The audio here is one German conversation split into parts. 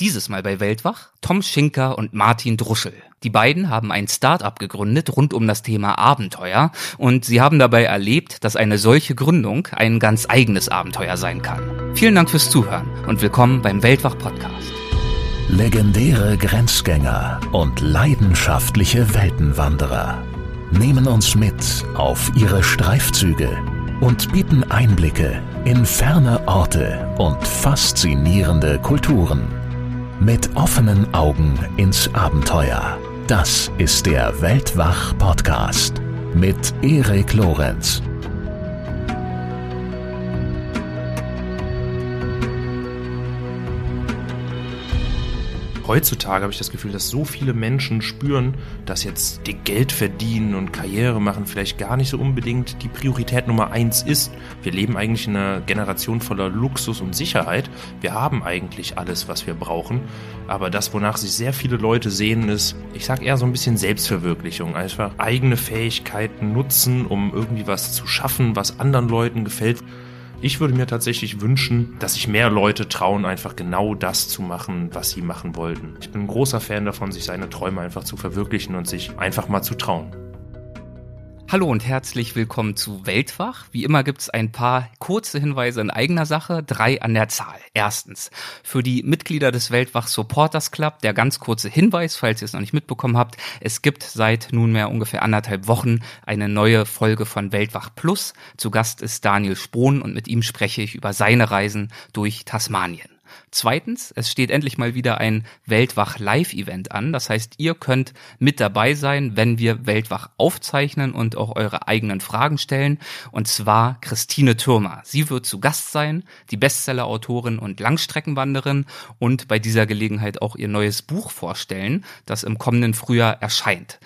Dieses Mal bei Weltwach Tom Schinker und Martin Druschel. Die beiden haben ein Start-up gegründet rund um das Thema Abenteuer und sie haben dabei erlebt, dass eine solche Gründung ein ganz eigenes Abenteuer sein kann. Vielen Dank fürs Zuhören und willkommen beim Weltwach Podcast. Legendäre Grenzgänger und leidenschaftliche Weltenwanderer nehmen uns mit auf ihre Streifzüge und bieten Einblicke in ferne Orte und faszinierende Kulturen. Mit offenen Augen ins Abenteuer. Das ist der Weltwach-Podcast mit Erik Lorenz. Heutzutage habe ich das Gefühl, dass so viele Menschen spüren, dass jetzt die Geld verdienen und Karriere machen vielleicht gar nicht so unbedingt die Priorität Nummer eins ist. Wir leben eigentlich in einer Generation voller Luxus und Sicherheit. Wir haben eigentlich alles, was wir brauchen. Aber das, wonach sich sehr viele Leute sehen, ist, ich sag eher so ein bisschen Selbstverwirklichung. Einfach eigene Fähigkeiten nutzen, um irgendwie was zu schaffen, was anderen Leuten gefällt. Ich würde mir tatsächlich wünschen, dass sich mehr Leute trauen, einfach genau das zu machen, was sie machen wollten. Ich bin ein großer Fan davon, sich seine Träume einfach zu verwirklichen und sich einfach mal zu trauen. Hallo und herzlich willkommen zu Weltwach. Wie immer gibt's ein paar kurze Hinweise in eigener Sache, drei an der Zahl. Erstens, für die Mitglieder des Weltwach Supporters Club der ganz kurze Hinweis, falls ihr es noch nicht mitbekommen habt. Es gibt seit nunmehr ungefähr anderthalb Wochen eine neue Folge von Weltwach Plus. Zu Gast ist Daniel Spohn und mit ihm spreche ich über seine Reisen durch Tasmanien. Zweitens, es steht endlich mal wieder ein Weltwach Live-Event an. Das heißt, ihr könnt mit dabei sein, wenn wir Weltwach aufzeichnen und auch eure eigenen Fragen stellen. Und zwar Christine Türmer. Sie wird zu Gast sein, die Bestseller-Autorin und Langstreckenwanderin und bei dieser Gelegenheit auch ihr neues Buch vorstellen, das im kommenden Frühjahr erscheint.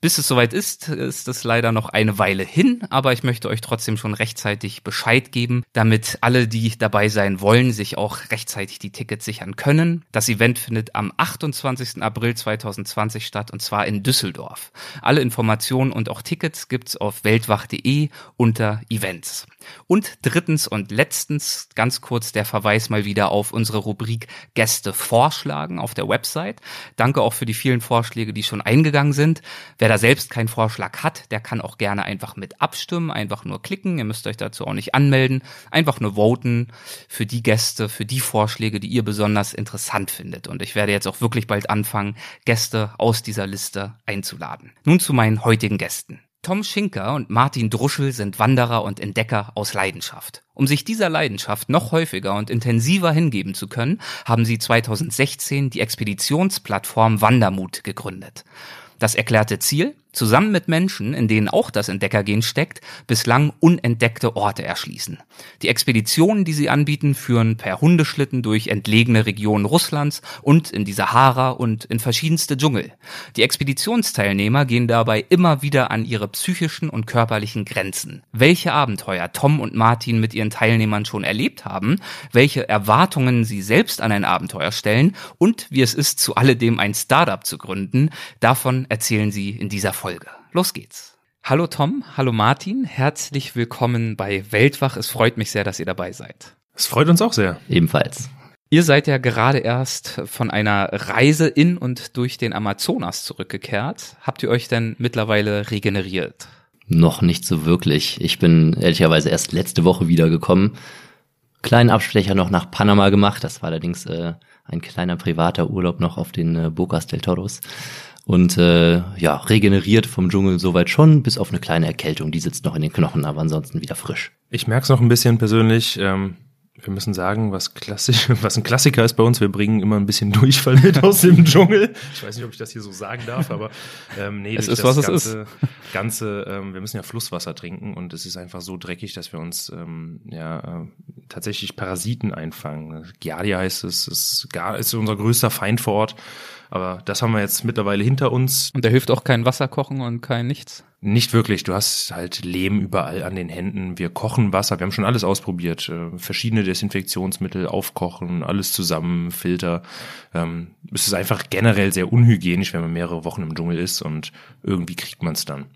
Bis es soweit ist, ist es leider noch eine Weile hin, aber ich möchte euch trotzdem schon rechtzeitig Bescheid geben, damit alle, die dabei sein wollen, sich auch rechtzeitig die Tickets sichern können. Das Event findet am 28. April 2020 statt und zwar in Düsseldorf. Alle Informationen und auch Tickets gibt's auf weltwach.de unter Events. Und drittens und letztens ganz kurz der Verweis mal wieder auf unsere Rubrik Gäste vorschlagen auf der Website. Danke auch für die vielen Vorschläge, die schon eingegangen sind. Wer da selbst keinen Vorschlag hat, der kann auch gerne einfach mit abstimmen, einfach nur klicken. Ihr müsst euch dazu auch nicht anmelden. Einfach nur voten für die Gäste, für die Vorschläge, die ihr besonders interessant findet. Und ich werde jetzt auch wirklich bald anfangen, Gäste aus dieser Liste einzuladen. Nun zu meinen heutigen Gästen. Tom Schinker und Martin Druschel sind Wanderer und Entdecker aus Leidenschaft. Um sich dieser Leidenschaft noch häufiger und intensiver hingeben zu können, haben sie 2016 die Expeditionsplattform Wandermut gegründet. Das erklärte Ziel? Zusammen mit Menschen, in denen auch das Entdeckergehen steckt, bislang unentdeckte Orte erschließen. Die Expeditionen, die sie anbieten, führen per Hundeschlitten durch entlegene Regionen Russlands und in die Sahara und in verschiedenste Dschungel. Die Expeditionsteilnehmer gehen dabei immer wieder an ihre psychischen und körperlichen Grenzen. Welche Abenteuer Tom und Martin mit ihren Teilnehmern schon erlebt haben, welche Erwartungen sie selbst an ein Abenteuer stellen und wie es ist, zu alledem ein Startup zu gründen, davon erzählen sie in dieser Folge. Los geht's. Hallo Tom, hallo Martin, herzlich willkommen bei Weltwach. Es freut mich sehr, dass ihr dabei seid. Es freut uns auch sehr. Ebenfalls. Ihr seid ja gerade erst von einer Reise in und durch den Amazonas zurückgekehrt. Habt ihr euch denn mittlerweile regeneriert? Noch nicht so wirklich. Ich bin ehrlicherweise erst letzte Woche wiedergekommen. Kleinen Abstecher noch nach Panama gemacht. Das war allerdings äh, ein kleiner privater Urlaub noch auf den äh, Bocas del Toros und äh, ja, regeneriert vom Dschungel soweit schon, bis auf eine kleine Erkältung, die sitzt noch in den Knochen, aber ansonsten wieder frisch. Ich merke es noch ein bisschen persönlich. Ähm wir müssen sagen, was klassisch, was ein Klassiker ist bei uns, wir bringen immer ein bisschen Durchfall mit aus dem Dschungel. Ich weiß nicht, ob ich das hier so sagen darf, aber ähm, nee, es ist, was ganze, es ist. Ganze, ähm, wir müssen ja Flusswasser trinken und es ist einfach so dreckig, dass wir uns ähm, ja äh, tatsächlich Parasiten einfangen. Giardia heißt es, ist, gar, ist unser größter Feind vor Ort. Aber das haben wir jetzt mittlerweile hinter uns. Und da hilft auch kein Wasser kochen und kein nichts? Nicht wirklich. Du hast halt Lehm überall an den Händen. Wir kochen Wasser. Wir haben schon alles ausprobiert. Äh, verschiedene Desinfektionsmittel, aufkochen, alles zusammen, Filter. Ähm, es ist einfach generell sehr unhygienisch, wenn man mehrere Wochen im Dschungel ist und irgendwie kriegt man es dann.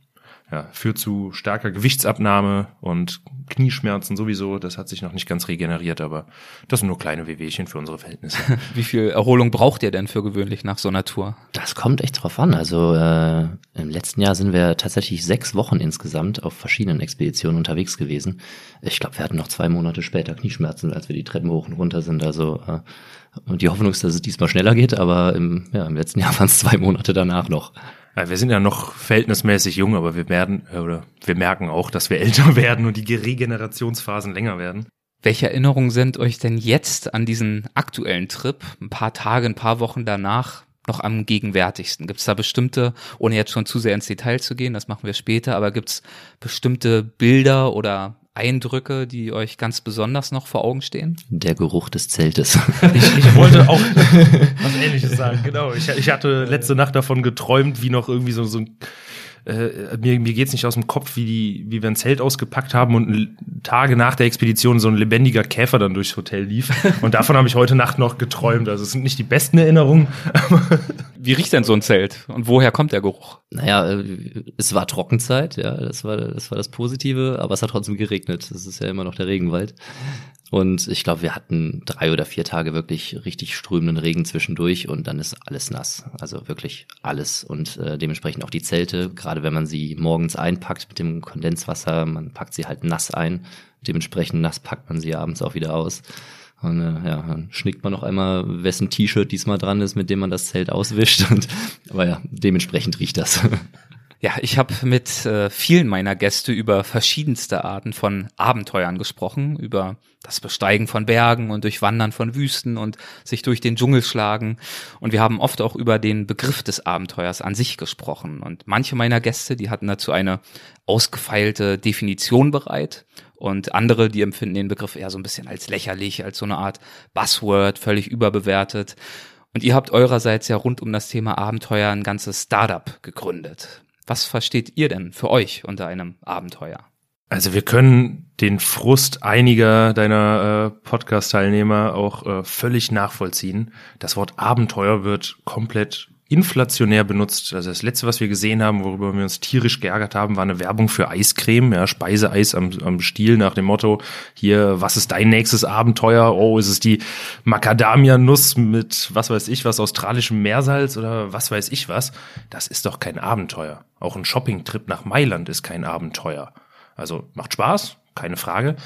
Ja, führt zu starker Gewichtsabnahme und Knieschmerzen sowieso. Das hat sich noch nicht ganz regeneriert, aber das sind nur kleine Wehwehchen für unsere Verhältnisse. Wie viel Erholung braucht ihr denn für gewöhnlich nach so einer Tour? Das kommt echt drauf an. Also äh, im letzten Jahr sind wir tatsächlich sechs Wochen insgesamt auf verschiedenen Expeditionen unterwegs gewesen. Ich glaube, wir hatten noch zwei Monate später Knieschmerzen, als wir die Treppen hoch und runter sind. Also äh, und die Hoffnung ist, dass es diesmal schneller geht, aber im, ja, im letzten Jahr waren es zwei Monate danach noch. Wir sind ja noch verhältnismäßig jung, aber wir werden oder wir merken auch, dass wir älter werden und die Regenerationsphasen länger werden. Welche Erinnerungen sind euch denn jetzt an diesen aktuellen Trip, ein paar Tage, ein paar Wochen danach, noch am gegenwärtigsten? Gibt es da bestimmte, ohne jetzt schon zu sehr ins Detail zu gehen, das machen wir später, aber gibt es bestimmte Bilder oder Eindrücke, die euch ganz besonders noch vor Augen stehen? Der Geruch des Zeltes. Ich, ich wollte auch was Ähnliches sagen, genau. Ich, ich hatte letzte Nacht davon geträumt, wie noch irgendwie so, so ein äh, mir, mir geht's nicht aus dem Kopf, wie, die, wie wir ein Zelt ausgepackt haben und Tage nach der Expedition so ein lebendiger Käfer dann durchs Hotel lief. Und davon habe ich heute Nacht noch geträumt. Also es sind nicht die besten Erinnerungen. wie riecht denn so ein Zelt und woher kommt der Geruch? Naja, äh, es war Trockenzeit, ja, das war, das war das Positive, aber es hat trotzdem geregnet. Das ist ja immer noch der Regenwald. Und ich glaube, wir hatten drei oder vier Tage wirklich richtig strömenden Regen zwischendurch und dann ist alles nass. Also wirklich alles. Und äh, dementsprechend auch die Zelte, gerade wenn man sie morgens einpackt mit dem Kondenswasser, man packt sie halt nass ein. Dementsprechend nass packt man sie abends auch wieder aus. Und äh, ja, dann schnickt man noch einmal, wessen T-Shirt diesmal dran ist, mit dem man das Zelt auswischt. Und, aber ja, dementsprechend riecht das. Ja, ich habe mit äh, vielen meiner Gäste über verschiedenste Arten von Abenteuern gesprochen, über das Besteigen von Bergen und Durchwandern von Wüsten und sich durch den Dschungel schlagen. Und wir haben oft auch über den Begriff des Abenteuers an sich gesprochen. Und manche meiner Gäste, die hatten dazu eine ausgefeilte Definition bereit. Und andere, die empfinden den Begriff eher so ein bisschen als lächerlich, als so eine Art Buzzword, völlig überbewertet. Und ihr habt eurerseits ja rund um das Thema Abenteuer ein ganzes Startup gegründet. Was versteht ihr denn für euch unter einem Abenteuer? Also wir können den Frust einiger deiner äh, Podcast-Teilnehmer auch äh, völlig nachvollziehen. Das Wort Abenteuer wird komplett inflationär benutzt. Also das letzte, was wir gesehen haben, worüber wir uns tierisch geärgert haben, war eine Werbung für Eiscreme, ja, Speiseeis am, am Stiel nach dem Motto, hier, was ist dein nächstes Abenteuer? Oh, ist es die Macadamia-Nuss mit, was weiß ich, was australischem Meersalz oder was weiß ich was? Das ist doch kein Abenteuer. Auch ein Shoppingtrip nach Mailand ist kein Abenteuer. Also macht Spaß, keine Frage.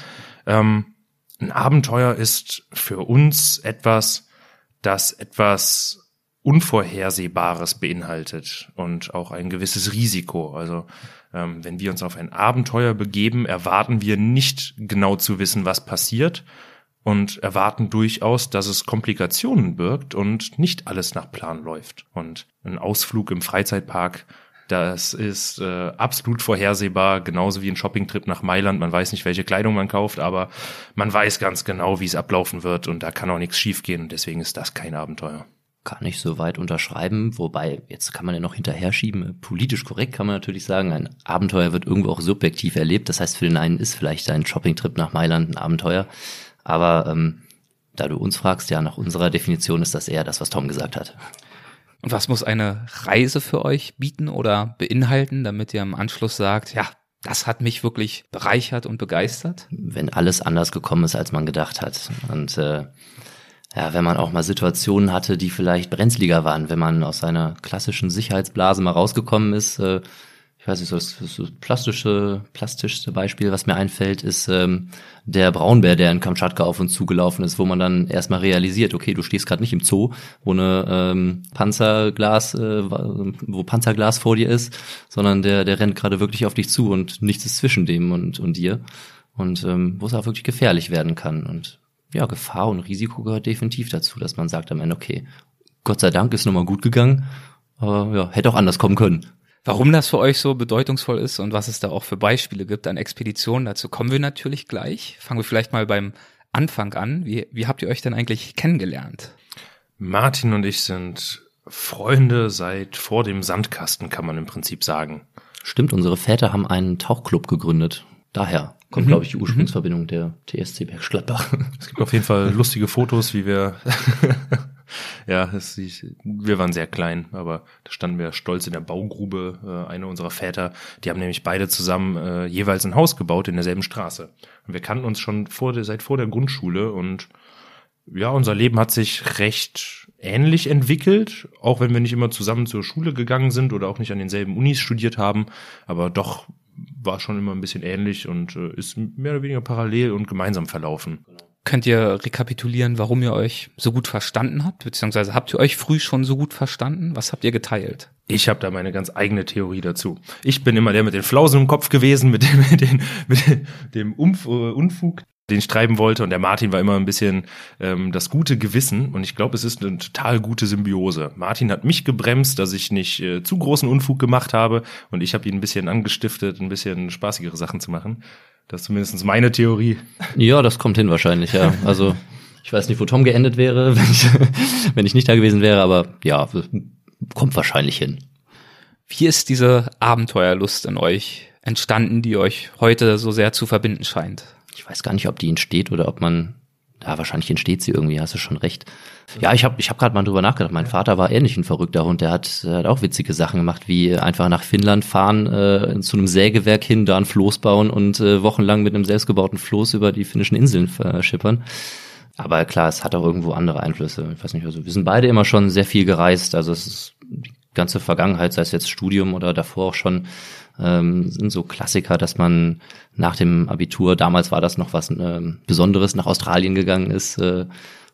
Ähm, ein Abenteuer ist für uns etwas, das etwas Unvorhersehbares beinhaltet und auch ein gewisses Risiko. Also ähm, wenn wir uns auf ein Abenteuer begeben, erwarten wir nicht genau zu wissen, was passiert und erwarten durchaus, dass es Komplikationen birgt und nicht alles nach Plan läuft. Und ein Ausflug im Freizeitpark, das ist äh, absolut vorhersehbar, genauso wie ein Shoppingtrip nach Mailand. Man weiß nicht, welche Kleidung man kauft, aber man weiß ganz genau, wie es ablaufen wird und da kann auch nichts schiefgehen deswegen ist das kein Abenteuer kann ich so weit unterschreiben, wobei jetzt kann man ja noch hinterher schieben. Politisch korrekt kann man natürlich sagen, ein Abenteuer wird irgendwo auch subjektiv erlebt. Das heißt, für den einen ist vielleicht ein Shoppingtrip nach Mailand ein Abenteuer, aber ähm, da du uns fragst, ja, nach unserer Definition ist das eher das, was Tom gesagt hat. Und was muss eine Reise für euch bieten oder beinhalten, damit ihr im Anschluss sagt, ja, das hat mich wirklich bereichert und begeistert? Wenn alles anders gekommen ist, als man gedacht hat. Und äh, ja, wenn man auch mal Situationen hatte, die vielleicht brenzliger waren, wenn man aus seiner klassischen Sicherheitsblase mal rausgekommen ist. Äh, ich weiß nicht, so das, das plastische, plastischste Beispiel, was mir einfällt, ist ähm, der Braunbär, der in Kamtschatka auf uns zugelaufen ist, wo man dann erstmal realisiert, okay, du stehst gerade nicht im Zoo, wo eine ähm, Panzerglas, äh, wo Panzerglas vor dir ist, sondern der, der rennt gerade wirklich auf dich zu und nichts ist zwischen dem und, und dir. Und ähm, wo es auch wirklich gefährlich werden kann. Und ja, Gefahr und Risiko gehört definitiv dazu, dass man sagt am Ende, okay, Gott sei Dank ist nochmal gut gegangen, aber ja, hätte auch anders kommen können. Warum das für euch so bedeutungsvoll ist und was es da auch für Beispiele gibt an Expeditionen, dazu kommen wir natürlich gleich. Fangen wir vielleicht mal beim Anfang an. Wie, wie habt ihr euch denn eigentlich kennengelernt? Martin und ich sind Freunde seit vor dem Sandkasten, kann man im Prinzip sagen. Stimmt, unsere Väter haben einen Tauchclub gegründet. Daher kommt, mhm. glaube ich, die Ursprungsverbindung mhm. der TSC Bergschlappbach. Es gibt auf jeden Fall lustige Fotos, wie wir ja, es, wir waren sehr klein, aber da standen wir stolz in der Baugrube. Äh, einer unserer Väter, die haben nämlich beide zusammen äh, jeweils ein Haus gebaut in derselben Straße. Und wir kannten uns schon vor der, seit vor der Grundschule und ja, unser Leben hat sich recht ähnlich entwickelt, auch wenn wir nicht immer zusammen zur Schule gegangen sind oder auch nicht an denselben Unis studiert haben, aber doch war schon immer ein bisschen ähnlich und äh, ist mehr oder weniger parallel und gemeinsam verlaufen. Könnt ihr rekapitulieren, warum ihr euch so gut verstanden habt? Beziehungsweise habt ihr euch früh schon so gut verstanden? Was habt ihr geteilt? Ich habe da meine ganz eigene Theorie dazu. Ich bin immer der mit den Flausen im Kopf gewesen, mit dem, mit dem, mit dem Umf äh, Unfug, den ich treiben wollte. Und der Martin war immer ein bisschen ähm, das gute Gewissen. Und ich glaube, es ist eine total gute Symbiose. Martin hat mich gebremst, dass ich nicht äh, zu großen Unfug gemacht habe. Und ich habe ihn ein bisschen angestiftet, ein bisschen spaßigere Sachen zu machen. Das ist zumindest meine Theorie. Ja, das kommt hin wahrscheinlich, ja. Also ich weiß nicht, wo Tom geendet wäre, wenn ich, wenn ich nicht da gewesen wäre, aber ja, kommt wahrscheinlich hin. Wie ist diese Abenteuerlust in euch entstanden, die euch heute so sehr zu verbinden scheint? Ich weiß gar nicht, ob die entsteht oder ob man, ja, wahrscheinlich entsteht sie irgendwie, hast du schon recht. Ja, ich habe ich hab gerade mal drüber nachgedacht. Mein Vater war ähnlich ein verrückter Hund. Der hat, der hat auch witzige Sachen gemacht, wie einfach nach Finnland fahren, äh, zu einem Sägewerk hin, da ein Floß bauen und äh, wochenlang mit einem selbstgebauten Floß über die finnischen Inseln verschippern. Aber klar, es hat auch irgendwo andere Einflüsse. Ich weiß nicht, also wir sind beide immer schon sehr viel gereist. Also es ist die ganze Vergangenheit, sei es jetzt Studium oder davor auch schon, ähm, sind so Klassiker, dass man nach dem Abitur, damals war das noch was ähm, Besonderes, nach Australien gegangen ist äh,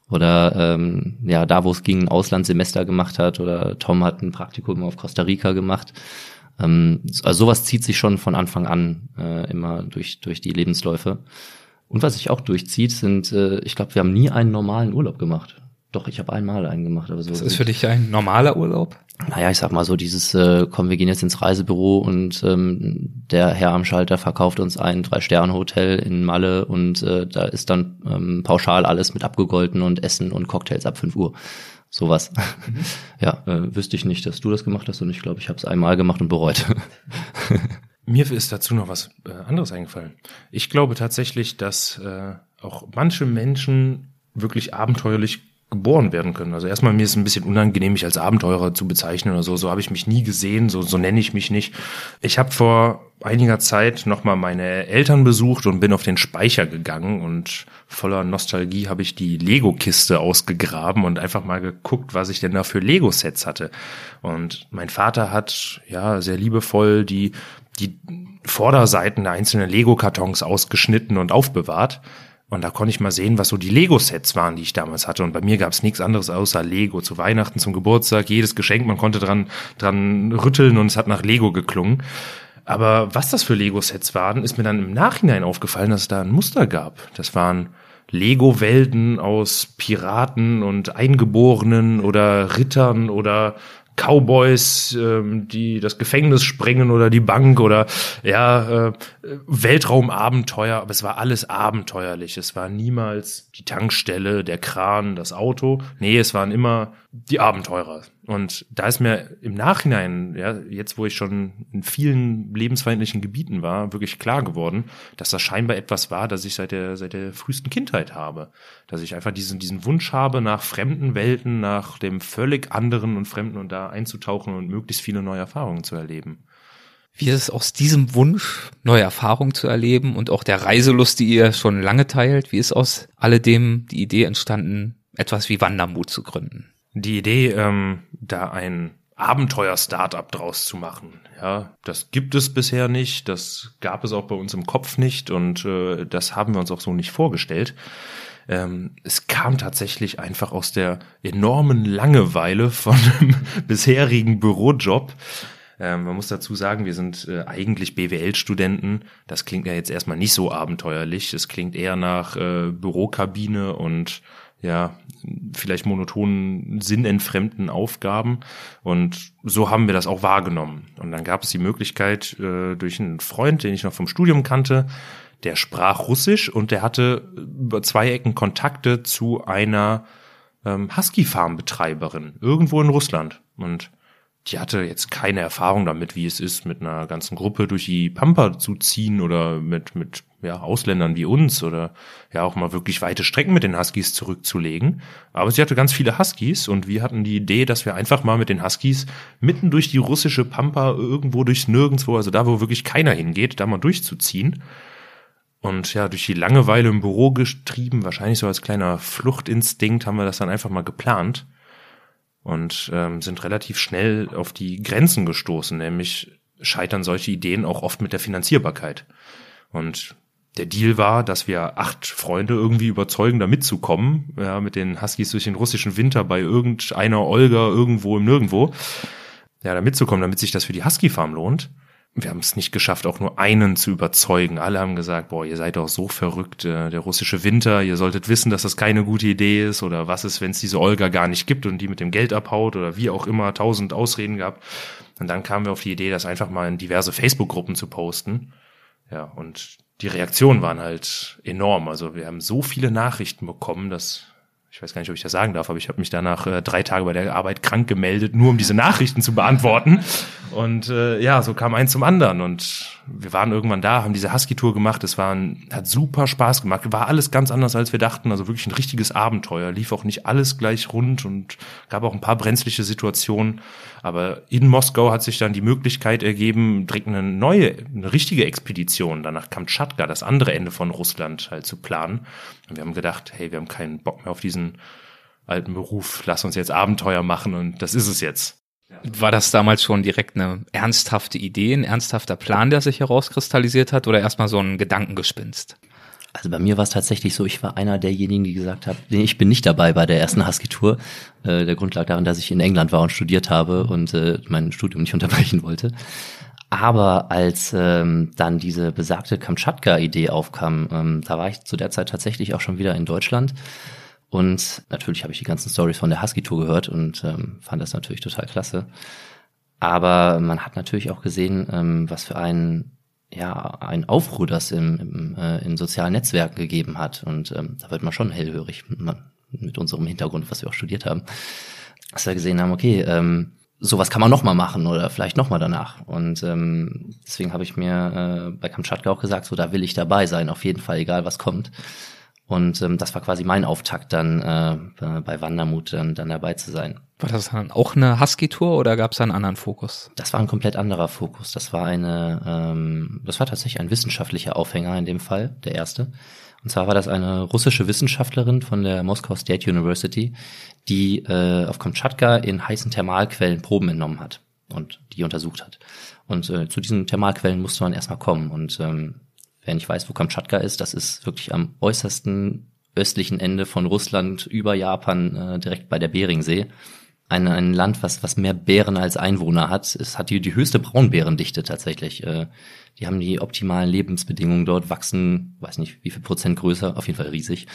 oder ähm, ja, da wo es ging, ein Auslandssemester gemacht hat oder Tom hat ein Praktikum auf Costa Rica gemacht. Ähm, also sowas zieht sich schon von Anfang an äh, immer durch, durch die Lebensläufe. Und was sich auch durchzieht, sind, äh, ich glaube, wir haben nie einen normalen Urlaub gemacht. Doch, ich habe einmal einen gemacht. Aber so das ist für dich ein normaler Urlaub? Naja, ich sag mal so, dieses, äh, komm, wir gehen jetzt ins Reisebüro und ähm, der Herr am Schalter verkauft uns ein Drei-Sterne-Hotel in Malle und äh, da ist dann ähm, pauschal alles mit abgegolten und Essen und Cocktails ab 5 Uhr. Sowas. Mhm. Ja, äh, wüsste ich nicht, dass du das gemacht hast und ich glaube, ich habe es einmal gemacht und bereut. Mir ist dazu noch was äh, anderes eingefallen. Ich glaube tatsächlich, dass äh, auch manche Menschen wirklich abenteuerlich geboren werden können. Also erstmal mir ist ein bisschen unangenehm, mich als Abenteurer zu bezeichnen oder so. So habe ich mich nie gesehen, so, so nenne ich mich nicht. Ich habe vor einiger Zeit nochmal meine Eltern besucht und bin auf den Speicher gegangen und voller Nostalgie habe ich die Lego-Kiste ausgegraben und einfach mal geguckt, was ich denn da für Lego-Sets hatte. Und mein Vater hat ja sehr liebevoll die, die Vorderseiten der einzelnen Lego-Kartons ausgeschnitten und aufbewahrt. Und da konnte ich mal sehen, was so die Lego-Sets waren, die ich damals hatte. Und bei mir gab es nichts anderes außer Lego. Zu Weihnachten, zum Geburtstag, jedes Geschenk, man konnte dran, dran rütteln und es hat nach Lego geklungen. Aber was das für Lego-Sets waren, ist mir dann im Nachhinein aufgefallen, dass es da ein Muster gab. Das waren Lego-Welten aus Piraten und Eingeborenen oder Rittern oder Cowboys, ähm, die das Gefängnis sprengen oder die Bank oder ja, äh, Weltraumabenteuer, aber es war alles abenteuerlich. Es war niemals die Tankstelle, der Kran, das Auto. Nee, es waren immer die Abenteurer. Und da ist mir im Nachhinein, ja, jetzt wo ich schon in vielen lebensfeindlichen Gebieten war, wirklich klar geworden, dass das scheinbar etwas war, das ich seit der, seit der frühesten Kindheit habe. Dass ich einfach diesen, diesen Wunsch habe, nach fremden Welten, nach dem völlig anderen und Fremden und da einzutauchen und möglichst viele neue Erfahrungen zu erleben. Wie ist es aus diesem Wunsch, neue Erfahrungen zu erleben und auch der Reiselust, die ihr schon lange teilt, wie ist aus alledem die Idee entstanden, etwas wie Wandermut zu gründen? Die Idee, ähm, da ein Abenteuer-Startup draus zu machen. Ja, das gibt es bisher nicht, das gab es auch bei uns im Kopf nicht und äh, das haben wir uns auch so nicht vorgestellt. Ähm, es kam tatsächlich einfach aus der enormen Langeweile von einem bisherigen Bürojob. Ähm, man muss dazu sagen, wir sind äh, eigentlich BWL-Studenten. Das klingt ja jetzt erstmal nicht so abenteuerlich. Es klingt eher nach äh, Bürokabine und ja, vielleicht monotonen, sinnentfremden Aufgaben. Und so haben wir das auch wahrgenommen. Und dann gab es die Möglichkeit, äh, durch einen Freund, den ich noch vom Studium kannte, der sprach Russisch und der hatte über zwei Ecken Kontakte zu einer ähm, Husky-Farm-Betreiberin irgendwo in Russland. Und die hatte jetzt keine Erfahrung damit, wie es ist, mit einer ganzen Gruppe durch die Pampa zu ziehen oder mit, mit ja, Ausländern wie uns oder ja auch mal wirklich weite Strecken mit den Huskies zurückzulegen. Aber sie hatte ganz viele Huskies und wir hatten die Idee, dass wir einfach mal mit den Huskies mitten durch die russische Pampa irgendwo durchs Nirgendwo, also da, wo wirklich keiner hingeht, da mal durchzuziehen. Und ja, durch die Langeweile im Büro getrieben, wahrscheinlich so als kleiner Fluchtinstinkt, haben wir das dann einfach mal geplant und ähm, sind relativ schnell auf die Grenzen gestoßen, nämlich scheitern solche Ideen auch oft mit der Finanzierbarkeit. Und der Deal war, dass wir acht Freunde irgendwie überzeugen, da mitzukommen, ja, mit den Huskies durch den russischen Winter bei irgendeiner Olga irgendwo im Nirgendwo, ja, da mitzukommen, damit sich das für die Husky-Farm lohnt wir haben es nicht geschafft, auch nur einen zu überzeugen. Alle haben gesagt, boah, ihr seid doch so verrückt, äh, der russische Winter, ihr solltet wissen, dass das keine gute Idee ist oder was ist, wenn es diese Olga gar nicht gibt und die mit dem Geld abhaut oder wie auch immer, tausend Ausreden gehabt. Und dann kamen wir auf die Idee, das einfach mal in diverse Facebook-Gruppen zu posten. Ja, und die Reaktionen waren halt enorm. Also wir haben so viele Nachrichten bekommen, dass ich weiß gar nicht, ob ich das sagen darf, aber ich habe mich danach äh, drei Tage bei der Arbeit krank gemeldet, nur um diese Nachrichten zu beantworten. Und äh, ja, so kam eins zum anderen. Und wir waren irgendwann da, haben diese Husky-Tour gemacht. Es war ein, hat super Spaß gemacht. War alles ganz anders, als wir dachten. Also wirklich ein richtiges Abenteuer. Lief auch nicht alles gleich rund und gab auch ein paar brenzliche Situationen. Aber in Moskau hat sich dann die Möglichkeit ergeben, direkt eine neue, eine richtige Expedition dann nach Kamtschatka, das andere Ende von Russland halt zu planen. Und wir haben gedacht, hey, wir haben keinen Bock mehr auf diesen alten Beruf. Lass uns jetzt Abenteuer machen und das ist es jetzt. War das damals schon direkt eine ernsthafte Idee, ein ernsthafter Plan, der sich herauskristallisiert hat oder erstmal so ein Gedankengespinst? Also bei mir war es tatsächlich so, ich war einer derjenigen, die gesagt haben, nee, ich bin nicht dabei bei der ersten Husky-Tour. Äh, der Grund lag darin, dass ich in England war und studiert habe und äh, mein Studium nicht unterbrechen wollte. Aber als ähm, dann diese besagte Kamtschatka-Idee aufkam, ähm, da war ich zu der Zeit tatsächlich auch schon wieder in Deutschland. Und natürlich habe ich die ganzen Stories von der Husky-Tour gehört und ähm, fand das natürlich total klasse. Aber man hat natürlich auch gesehen, ähm, was für ein ja, ein Aufruhr das im, im, äh, in sozialen Netzwerken gegeben hat. Und ähm, da wird man schon hellhörig mit unserem Hintergrund, was wir auch studiert haben. Dass wir gesehen haben, okay, ähm, sowas kann man noch mal machen oder vielleicht noch mal danach. Und ähm, deswegen habe ich mir äh, bei Kamtschatka auch gesagt, so da will ich dabei sein, auf jeden Fall, egal was kommt. Und ähm, das war quasi mein Auftakt dann äh, bei Wandermut dann, dann dabei zu sein. War das dann auch eine Husky-Tour oder gab es einen anderen Fokus? Das war ein komplett anderer Fokus. Das war eine, ähm, das war tatsächlich ein wissenschaftlicher Aufhänger in dem Fall, der erste. Und zwar war das eine russische Wissenschaftlerin von der Moscow State University, die äh, auf Kamtschatka in heißen Thermalquellen Proben entnommen hat und die untersucht hat. Und äh, zu diesen Thermalquellen musste man erstmal kommen. Und ähm, wer nicht weiß, wo Kamtschatka ist, das ist wirklich am äußersten östlichen Ende von Russland über Japan, äh, direkt bei der Beringsee. Ein, ein Land, was, was mehr Bären als Einwohner hat. Es hat die, die höchste Braunbärendichte tatsächlich. Äh, die haben die optimalen Lebensbedingungen dort, wachsen, weiß nicht wie viel Prozent größer, auf jeden Fall riesig.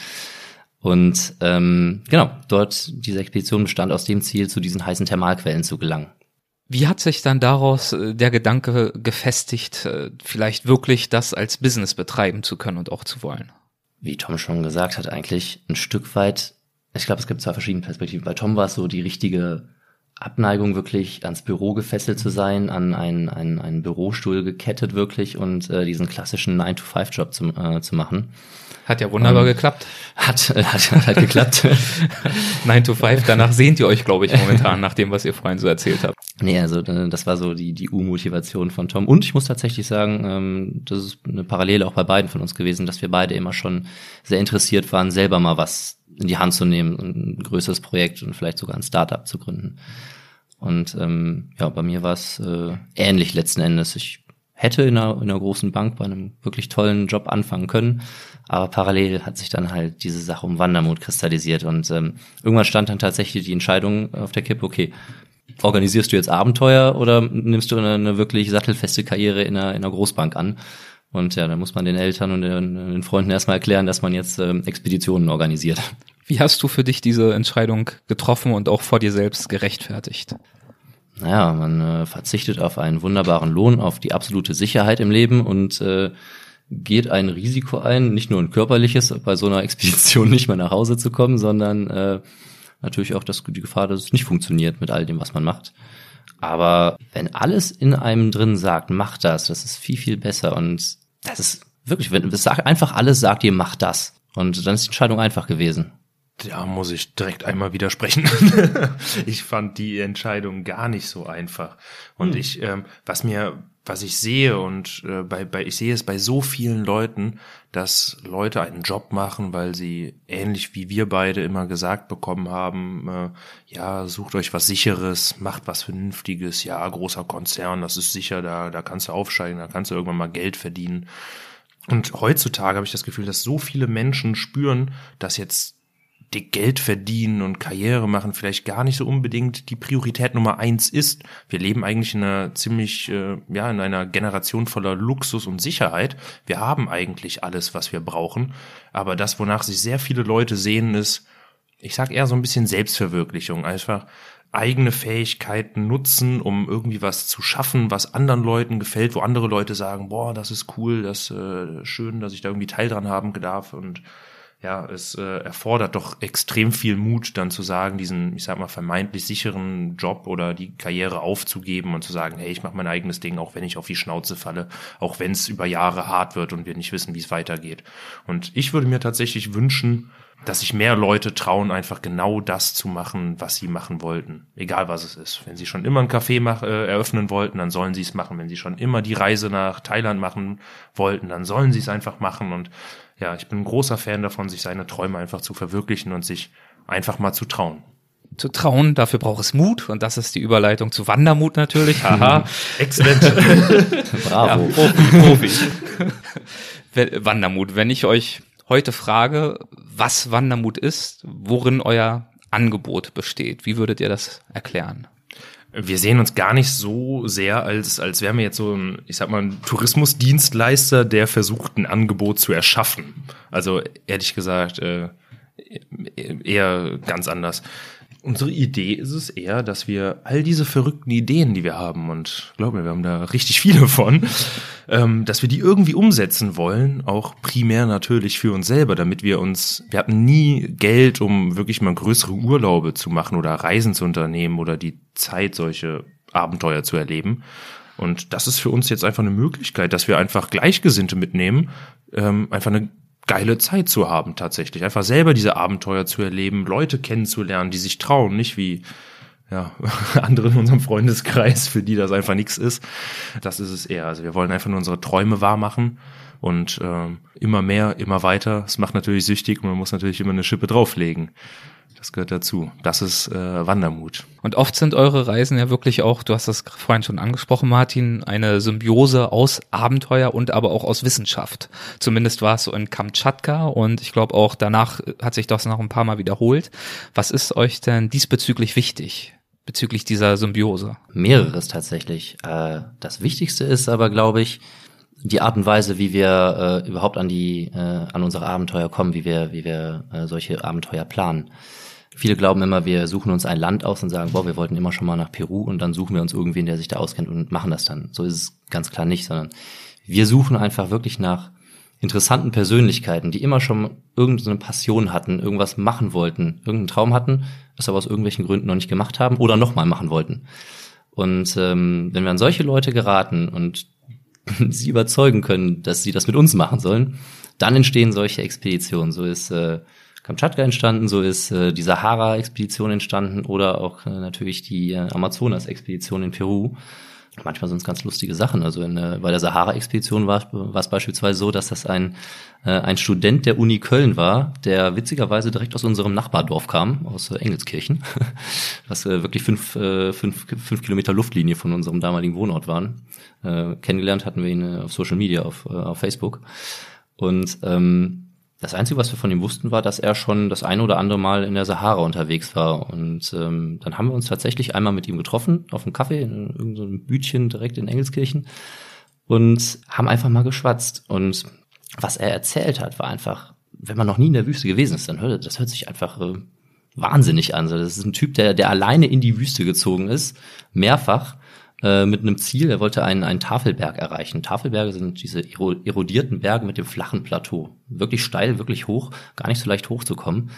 Und ähm, genau, dort diese Expedition bestand aus dem Ziel, zu diesen heißen Thermalquellen zu gelangen. Wie hat sich dann daraus äh, der Gedanke gefestigt, äh, vielleicht wirklich das als Business betreiben zu können und auch zu wollen? Wie Tom schon gesagt hat, eigentlich ein Stück weit, ich glaube, es gibt zwei verschiedene Perspektiven. Bei Tom war es so die richtige Abneigung, wirklich ans Büro gefesselt zu sein, an einen, einen, einen Bürostuhl gekettet wirklich und äh, diesen klassischen 9-to-5-Job zu, äh, zu machen. Hat ja wunderbar um, geklappt. Hat, hat, hat halt geklappt. 9 to 5, danach sehnt ihr euch, glaube ich, momentan, nach dem, was ihr vorhin so erzählt habt. Nee, also äh, das war so die, die U-Motivation von Tom. Und ich muss tatsächlich sagen, ähm, das ist eine Parallele auch bei beiden von uns gewesen, dass wir beide immer schon sehr interessiert waren, selber mal was in die Hand zu nehmen, ein größeres Projekt und vielleicht sogar ein Startup zu gründen. Und ähm, ja, bei mir war es äh, ähnlich letzten Endes. Ich hätte in einer, in einer großen Bank bei einem wirklich tollen Job anfangen können, aber parallel hat sich dann halt diese Sache um Wandermut kristallisiert und ähm, irgendwann stand dann tatsächlich die Entscheidung auf der Kippe, okay, organisierst du jetzt Abenteuer oder nimmst du eine, eine wirklich sattelfeste Karriere in einer, in einer Großbank an? Und ja, dann muss man den Eltern und den, den Freunden erstmal erklären, dass man jetzt ähm, Expeditionen organisiert. Wie hast du für dich diese Entscheidung getroffen und auch vor dir selbst gerechtfertigt? Naja, man äh, verzichtet auf einen wunderbaren Lohn, auf die absolute Sicherheit im Leben und äh, geht ein Risiko ein, nicht nur ein körperliches, bei so einer Expedition nicht mehr nach Hause zu kommen, sondern äh, natürlich auch das, die Gefahr, dass es nicht funktioniert mit all dem, was man macht. Aber wenn alles in einem drin sagt, mach das, das ist viel, viel besser. Und das ist wirklich, wenn es sagt, einfach alles sagt ihr, mach das. Und dann ist die Entscheidung einfach gewesen. Da muss ich direkt einmal widersprechen. ich fand die Entscheidung gar nicht so einfach. Und hm. ich, ähm, was mir, was ich sehe und äh, bei, bei, ich sehe es bei so vielen Leuten, dass Leute einen Job machen, weil sie ähnlich wie wir beide immer gesagt bekommen haben, äh, ja, sucht euch was sicheres, macht was Vernünftiges, ja, großer Konzern, das ist sicher, da, da kannst du aufsteigen, da kannst du irgendwann mal Geld verdienen. Und heutzutage habe ich das Gefühl, dass so viele Menschen spüren, dass jetzt die Geld verdienen und Karriere machen vielleicht gar nicht so unbedingt die Priorität Nummer eins ist. Wir leben eigentlich in einer ziemlich, äh, ja, in einer Generation voller Luxus und Sicherheit. Wir haben eigentlich alles, was wir brauchen. Aber das, wonach sich sehr viele Leute sehen, ist, ich sag eher so ein bisschen Selbstverwirklichung. Einfach eigene Fähigkeiten nutzen, um irgendwie was zu schaffen, was anderen Leuten gefällt, wo andere Leute sagen, boah, das ist cool, das äh, schön, dass ich da irgendwie Teil dran haben darf und ja, es äh, erfordert doch extrem viel Mut, dann zu sagen, diesen, ich sag mal, vermeintlich sicheren Job oder die Karriere aufzugeben und zu sagen, hey, ich mache mein eigenes Ding, auch wenn ich auf die Schnauze falle, auch wenn es über Jahre hart wird und wir nicht wissen, wie es weitergeht. Und ich würde mir tatsächlich wünschen, dass sich mehr Leute trauen, einfach genau das zu machen, was sie machen wollten. Egal was es ist. Wenn sie schon immer ein Café mach, äh, eröffnen wollten, dann sollen sie es machen. Wenn sie schon immer die Reise nach Thailand machen wollten, dann sollen sie es einfach machen. Und ja, ich bin ein großer Fan davon, sich seine Träume einfach zu verwirklichen und sich einfach mal zu trauen. Zu trauen, dafür braucht es Mut und das ist die Überleitung zu Wandermut natürlich. Haha. Exzellent. Bravo. Ja, Profi, Profi. Wandermut. Wenn ich euch heute frage, was Wandermut ist, worin euer Angebot besteht, wie würdet ihr das erklären? Wir sehen uns gar nicht so sehr, als, als wären wir jetzt so ein, ich sag mal, ein Tourismusdienstleister, der versucht, ein Angebot zu erschaffen. Also ehrlich gesagt, äh, eher ganz anders. Unsere Idee ist es eher, dass wir all diese verrückten Ideen, die wir haben, und glaub mir, wir haben da richtig viele von, ähm, dass wir die irgendwie umsetzen wollen, auch primär natürlich für uns selber, damit wir uns, wir hatten nie Geld, um wirklich mal größere Urlaube zu machen oder Reisen zu unternehmen oder die Zeit, solche Abenteuer zu erleben. Und das ist für uns jetzt einfach eine Möglichkeit, dass wir einfach Gleichgesinnte mitnehmen, ähm, einfach eine geile Zeit zu haben tatsächlich. Einfach selber diese Abenteuer zu erleben, Leute kennenzulernen, die sich trauen, nicht wie ja, andere in unserem Freundeskreis, für die das einfach nichts ist. Das ist es eher. Also wir wollen einfach nur unsere Träume wahr machen und ähm, immer mehr, immer weiter. Es macht natürlich süchtig und man muss natürlich immer eine Schippe drauflegen. Das gehört dazu. Das ist äh, Wandermut. Und oft sind eure Reisen ja wirklich auch, du hast das vorhin schon angesprochen, Martin, eine Symbiose aus Abenteuer und aber auch aus Wissenschaft. Zumindest war es so in Kamtschatka und ich glaube auch danach hat sich das noch ein paar Mal wiederholt. Was ist euch denn diesbezüglich wichtig? bezüglich dieser Symbiose? Mehreres tatsächlich. Äh, das Wichtigste ist aber, glaube ich, die Art und Weise, wie wir äh, überhaupt an die äh, an unsere Abenteuer kommen, wie wir wie wir äh, solche Abenteuer planen. Viele glauben immer, wir suchen uns ein Land aus und sagen, boah, wir wollten immer schon mal nach Peru und dann suchen wir uns irgendwen, der sich da auskennt und machen das dann. So ist es ganz klar nicht, sondern wir suchen einfach wirklich nach interessanten Persönlichkeiten, die immer schon irgendeine Passion hatten, irgendwas machen wollten, irgendeinen Traum hatten, das aber aus irgendwelchen Gründen noch nicht gemacht haben oder nochmal machen wollten. Und ähm, wenn wir an solche Leute geraten und sie überzeugen können, dass sie das mit uns machen sollen, dann entstehen solche Expeditionen. So ist äh, Kamtschatka entstanden, so ist äh, die Sahara-Expedition entstanden oder auch äh, natürlich die äh, Amazonas-Expedition in Peru. Manchmal sind es ganz lustige Sachen. Also in, äh, bei der Sahara-Expedition war, es beispielsweise so, dass das ein, äh, ein Student der Uni Köln war, der witzigerweise direkt aus unserem Nachbardorf kam, aus äh, Engelskirchen, was äh, wirklich fünf, äh, fünf, fünf Kilometer Luftlinie von unserem damaligen Wohnort waren. Äh, kennengelernt hatten wir ihn äh, auf Social Media, auf, äh, auf Facebook. Und ähm, das Einzige, was wir von ihm wussten, war, dass er schon das eine oder andere Mal in der Sahara unterwegs war. Und ähm, dann haben wir uns tatsächlich einmal mit ihm getroffen, auf einem Kaffee, in irgendeinem Bütchen direkt in Engelskirchen und haben einfach mal geschwatzt. Und was er erzählt hat, war einfach, wenn man noch nie in der Wüste gewesen ist, dann hört das hört sich einfach äh, wahnsinnig an. das ist ein Typ, der, der alleine in die Wüste gezogen ist, mehrfach äh, mit einem Ziel. Er wollte einen, einen Tafelberg erreichen. Tafelberge sind diese erodierten Berge mit dem flachen Plateau. Wirklich steil, wirklich hoch, gar nicht so leicht hochzukommen.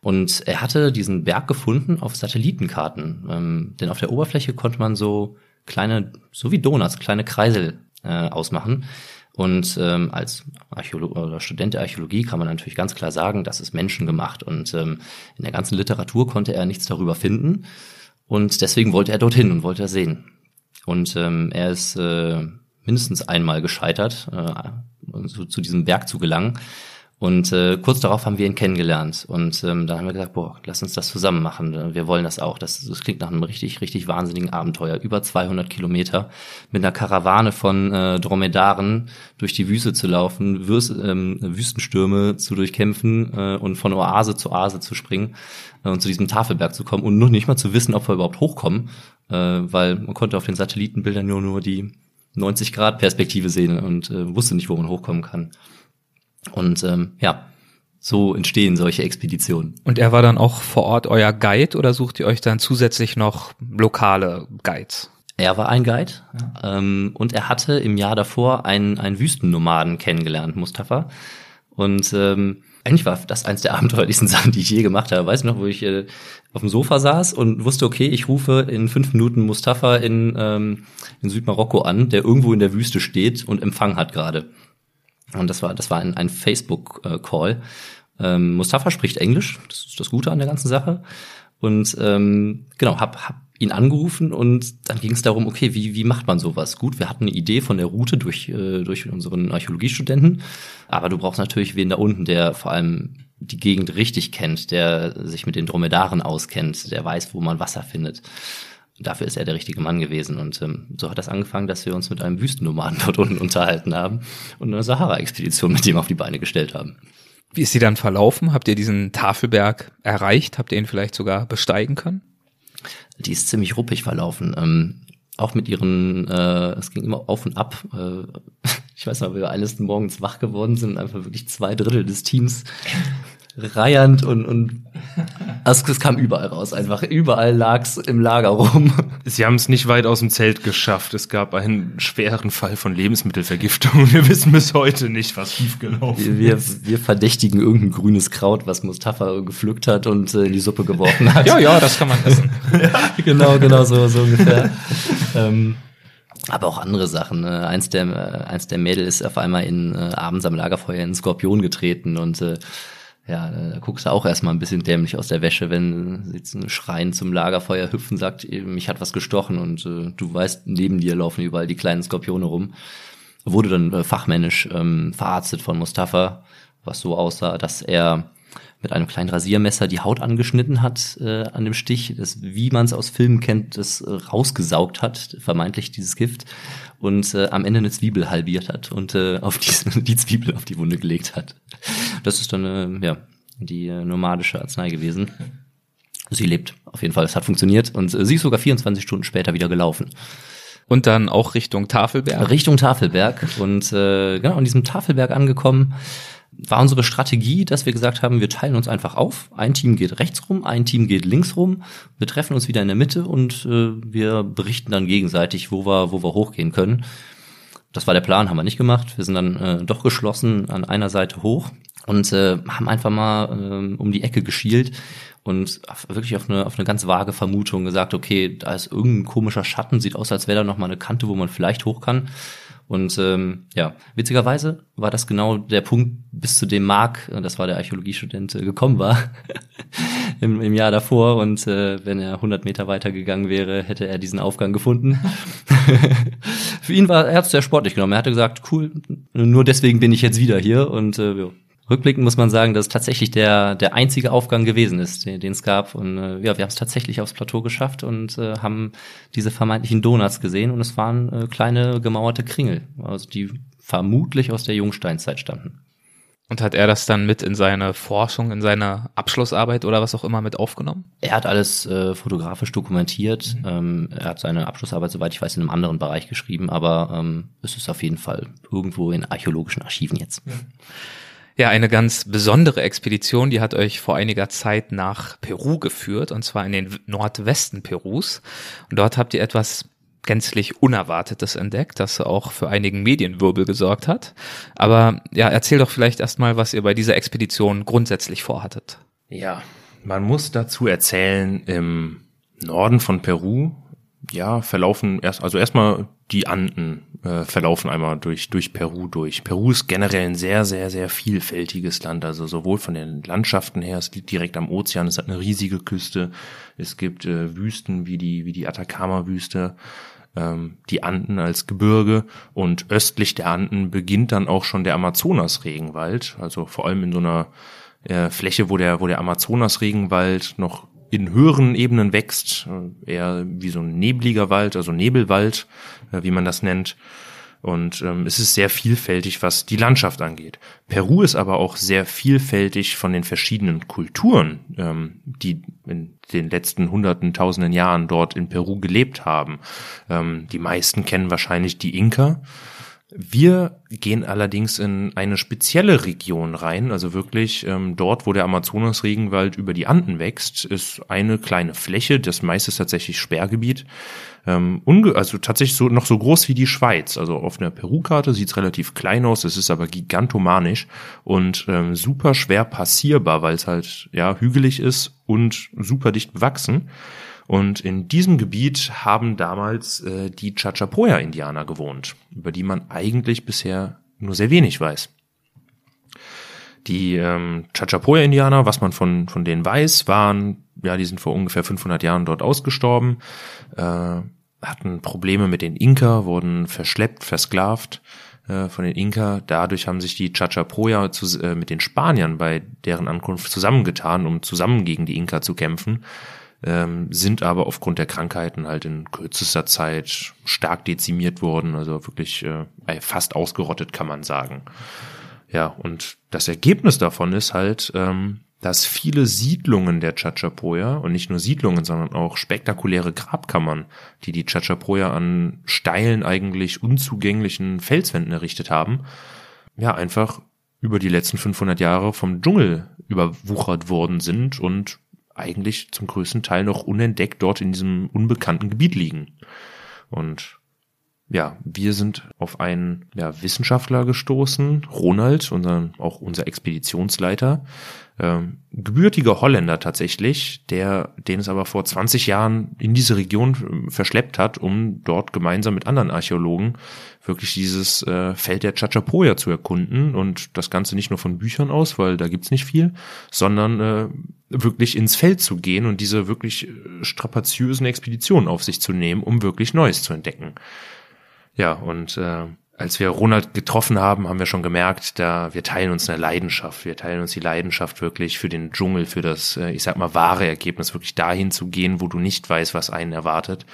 Und er hatte diesen Berg gefunden auf Satellitenkarten. Ähm, denn auf der Oberfläche konnte man so kleine, so wie Donuts, kleine Kreisel äh, ausmachen. Und ähm, als Archäolo oder Student der Archäologie kann man natürlich ganz klar sagen, das ist menschengemacht. Und ähm, in der ganzen Literatur konnte er nichts darüber finden. Und deswegen wollte er dorthin und wollte er sehen. Und ähm, er ist äh, mindestens einmal gescheitert, äh, zu, zu diesem Berg zu gelangen. Und äh, kurz darauf haben wir ihn kennengelernt. Und ähm, dann haben wir gesagt, boah, lass uns das zusammen machen. Wir wollen das auch. Das, das klingt nach einem richtig, richtig wahnsinnigen Abenteuer. Über 200 Kilometer mit einer Karawane von äh, Dromedaren durch die Wüste zu laufen, Wüst, ähm, Wüstenstürme zu durchkämpfen äh, und von Oase zu Oase zu springen äh, und zu diesem Tafelberg zu kommen und noch nicht mal zu wissen, ob wir überhaupt hochkommen, äh, weil man konnte auf den Satellitenbildern nur, nur die 90 Grad Perspektive sehen und äh, wusste nicht, wo man hochkommen kann. Und ähm, ja, so entstehen solche Expeditionen. Und er war dann auch vor Ort euer Guide oder sucht ihr euch dann zusätzlich noch lokale Guides? Er war ein Guide ja. ähm, und er hatte im Jahr davor einen, einen Wüstennomaden kennengelernt, Mustafa. Und ähm, eigentlich war das eins der abenteuerlichsten Sachen, die ich je gemacht habe. Weißt du noch, wo ich äh, auf dem Sofa saß und wusste, okay, ich rufe in fünf Minuten Mustafa in, ähm, in Südmarokko an, der irgendwo in der Wüste steht und Empfang hat gerade. Und das war, das war ein, ein Facebook-Call. Ähm, Mustafa spricht Englisch, das ist das Gute an der ganzen Sache. Und ähm, genau, hab, hab ihn angerufen und dann ging es darum, okay, wie, wie macht man sowas? Gut, wir hatten eine Idee von der Route durch, äh, durch unseren Archäologiestudenten, aber du brauchst natürlich wen da unten, der vor allem die Gegend richtig kennt, der sich mit den Dromedaren auskennt, der weiß, wo man Wasser findet dafür ist er der richtige Mann gewesen. Und ähm, so hat das angefangen, dass wir uns mit einem Wüstennomaden dort unten unterhalten haben und eine Sahara-Expedition mit dem auf die Beine gestellt haben. Wie ist sie dann verlaufen? Habt ihr diesen Tafelberg erreicht? Habt ihr ihn vielleicht sogar besteigen können? Die ist ziemlich ruppig verlaufen. Ähm, auch mit ihren, äh, es ging immer auf und ab. Äh, ich weiß noch, wie wir eines Morgens wach geworden sind, einfach wirklich zwei Drittel des Teams reiernd und, und also es kam überall raus, einfach überall lag's im Lager rum. Sie haben es nicht weit aus dem Zelt geschafft. Es gab einen schweren Fall von Lebensmittelvergiftung. Wir wissen bis heute nicht, was schiefgelaufen wir, ist. Wir verdächtigen irgendein grünes Kraut, was Mustafa gepflückt hat und äh, in die Suppe geworfen hat. ja, ja, das kann man essen. Genau, genau so, so ungefähr. ähm, aber auch andere Sachen. Ne? Eins der äh, eins der Mädel ist auf einmal in äh, abends am Lagerfeuer in einen Skorpion getreten und äh, ja, da guckst du auch erstmal ein bisschen dämlich aus der Wäsche, wenn sie schreien zum Lagerfeuer hüpfen, sagt, mich hat was gestochen und äh, du weißt, neben dir laufen überall die kleinen Skorpione rum. Wurde dann äh, fachmännisch ähm, verarztet von Mustafa, was so aussah, dass er mit einem kleinen Rasiermesser die Haut angeschnitten hat äh, an dem Stich, das, wie man es aus Filmen kennt, das äh, rausgesaugt hat, vermeintlich dieses Gift, und äh, am Ende eine Zwiebel halbiert hat und äh, auf die, die Zwiebel auf die Wunde gelegt hat. Das ist dann äh, ja die äh, nomadische Arznei gewesen. Sie lebt auf jeden Fall, es hat funktioniert und äh, sie ist sogar 24 Stunden später wieder gelaufen. Und dann auch Richtung Tafelberg? Richtung Tafelberg und äh, genau an diesem Tafelberg angekommen war unsere Strategie, dass wir gesagt haben, wir teilen uns einfach auf. Ein Team geht rechts rum, ein Team geht links rum. Wir treffen uns wieder in der Mitte und äh, wir berichten dann gegenseitig, wo wir, wo wir hochgehen können. Das war der Plan, haben wir nicht gemacht. Wir sind dann äh, doch geschlossen an einer Seite hoch und äh, haben einfach mal äh, um die Ecke geschielt und wirklich auf eine, auf eine ganz vage Vermutung gesagt, okay, da ist irgendein komischer Schatten, sieht aus, als wäre da noch mal eine Kante, wo man vielleicht hoch kann. Und ähm, ja, witzigerweise war das genau der Punkt, bis zu dem Mark, äh, das war der Archäologiestudent, äh, gekommen war im, im Jahr davor. Und äh, wenn er 100 Meter weiter gegangen wäre, hätte er diesen Aufgang gefunden. Für ihn war er hat es sehr sportlich genommen. Er hatte gesagt, cool, nur deswegen bin ich jetzt wieder hier. Und äh, ja, Rückblickend muss man sagen, dass es tatsächlich der, der einzige Aufgang gewesen ist, den, den es gab. Und äh, ja, wir haben es tatsächlich aufs Plateau geschafft und äh, haben diese vermeintlichen Donuts gesehen und es waren äh, kleine gemauerte Kringel, also die vermutlich aus der Jungsteinzeit stammten. Und hat er das dann mit in seine Forschung, in seine Abschlussarbeit oder was auch immer mit aufgenommen? Er hat alles äh, fotografisch dokumentiert. Mhm. Ähm, er hat seine Abschlussarbeit, soweit ich weiß, in einem anderen Bereich geschrieben, aber ähm, es ist auf jeden Fall irgendwo in archäologischen Archiven jetzt. Ja. Ja, eine ganz besondere Expedition, die hat euch vor einiger Zeit nach Peru geführt, und zwar in den Nordwesten Perus. Und dort habt ihr etwas gänzlich Unerwartetes entdeckt, das auch für einigen Medienwirbel gesorgt hat. Aber ja, erzähl doch vielleicht erstmal, was ihr bei dieser Expedition grundsätzlich vorhattet. Ja, Man muss dazu erzählen, im Norden von Peru, ja, verlaufen erst, also erstmal die Anden äh, verlaufen einmal durch, durch Peru durch. Peru ist generell ein sehr, sehr, sehr vielfältiges Land, also sowohl von den Landschaften her, es liegt direkt am Ozean, es hat eine riesige Küste, es gibt äh, Wüsten wie die, wie die Atacama-Wüste, ähm, die Anden als Gebirge. Und östlich der Anden beginnt dann auch schon der Amazonas-Regenwald, also vor allem in so einer äh, Fläche, wo der, wo der Amazonas-Regenwald noch in höheren Ebenen wächst, äh, eher wie so ein nebliger Wald, also Nebelwald, äh, wie man das nennt. Und ähm, es ist sehr vielfältig, was die Landschaft angeht. Peru ist aber auch sehr vielfältig von den verschiedenen Kulturen, ähm, die in den letzten hunderten, tausenden Jahren dort in Peru gelebt haben. Ähm, die meisten kennen wahrscheinlich die Inka. Wir gehen allerdings in eine spezielle Region rein, also wirklich ähm, dort, wo der Amazonas-Regenwald über die Anden wächst, ist eine kleine Fläche, das meiste ist tatsächlich Sperrgebiet, ähm, also tatsächlich so noch so groß wie die Schweiz. Also auf einer Peru-Karte sieht es relativ klein aus, es ist aber gigantomanisch und ähm, super schwer passierbar, weil es halt ja hügelig ist und super dicht bewachsen. Und in diesem Gebiet haben damals äh, die Chachapoya-Indianer gewohnt, über die man eigentlich bisher nur sehr wenig weiß. Die ähm, Chachapoya-Indianer, was man von, von denen weiß, waren, ja, die sind vor ungefähr 500 Jahren dort ausgestorben, äh, hatten Probleme mit den Inka, wurden verschleppt, versklavt äh, von den Inka. Dadurch haben sich die Chachapoya zu, äh, mit den Spaniern bei deren Ankunft zusammengetan, um zusammen gegen die Inka zu kämpfen ähm, sind aber aufgrund der Krankheiten halt in kürzester Zeit stark dezimiert worden, also wirklich äh, fast ausgerottet, kann man sagen. Ja, und das Ergebnis davon ist halt, ähm, dass viele Siedlungen der Chachapoya und nicht nur Siedlungen, sondern auch spektakuläre Grabkammern, die die Chachapoya an steilen, eigentlich unzugänglichen Felswänden errichtet haben, ja, einfach über die letzten 500 Jahre vom Dschungel überwuchert worden sind und eigentlich zum größten Teil noch unentdeckt dort in diesem unbekannten Gebiet liegen. Und ja, wir sind auf einen ja, Wissenschaftler gestoßen, Ronald, unser, auch unser Expeditionsleiter, ähm, gebürtiger Holländer tatsächlich, der, den es aber vor 20 Jahren in diese Region äh, verschleppt hat, um dort gemeinsam mit anderen Archäologen wirklich dieses äh, Feld der Chachapoya zu erkunden und das Ganze nicht nur von Büchern aus, weil da gibt's nicht viel, sondern äh, wirklich ins Feld zu gehen und diese wirklich äh, strapaziösen Expeditionen auf sich zu nehmen, um wirklich Neues zu entdecken. Ja, und äh, als wir Ronald getroffen haben, haben wir schon gemerkt, da wir teilen uns eine Leidenschaft. Wir teilen uns die Leidenschaft wirklich für den Dschungel, für das, äh, ich sag mal, wahre Ergebnis, wirklich dahin zu gehen, wo du nicht weißt, was einen erwartet.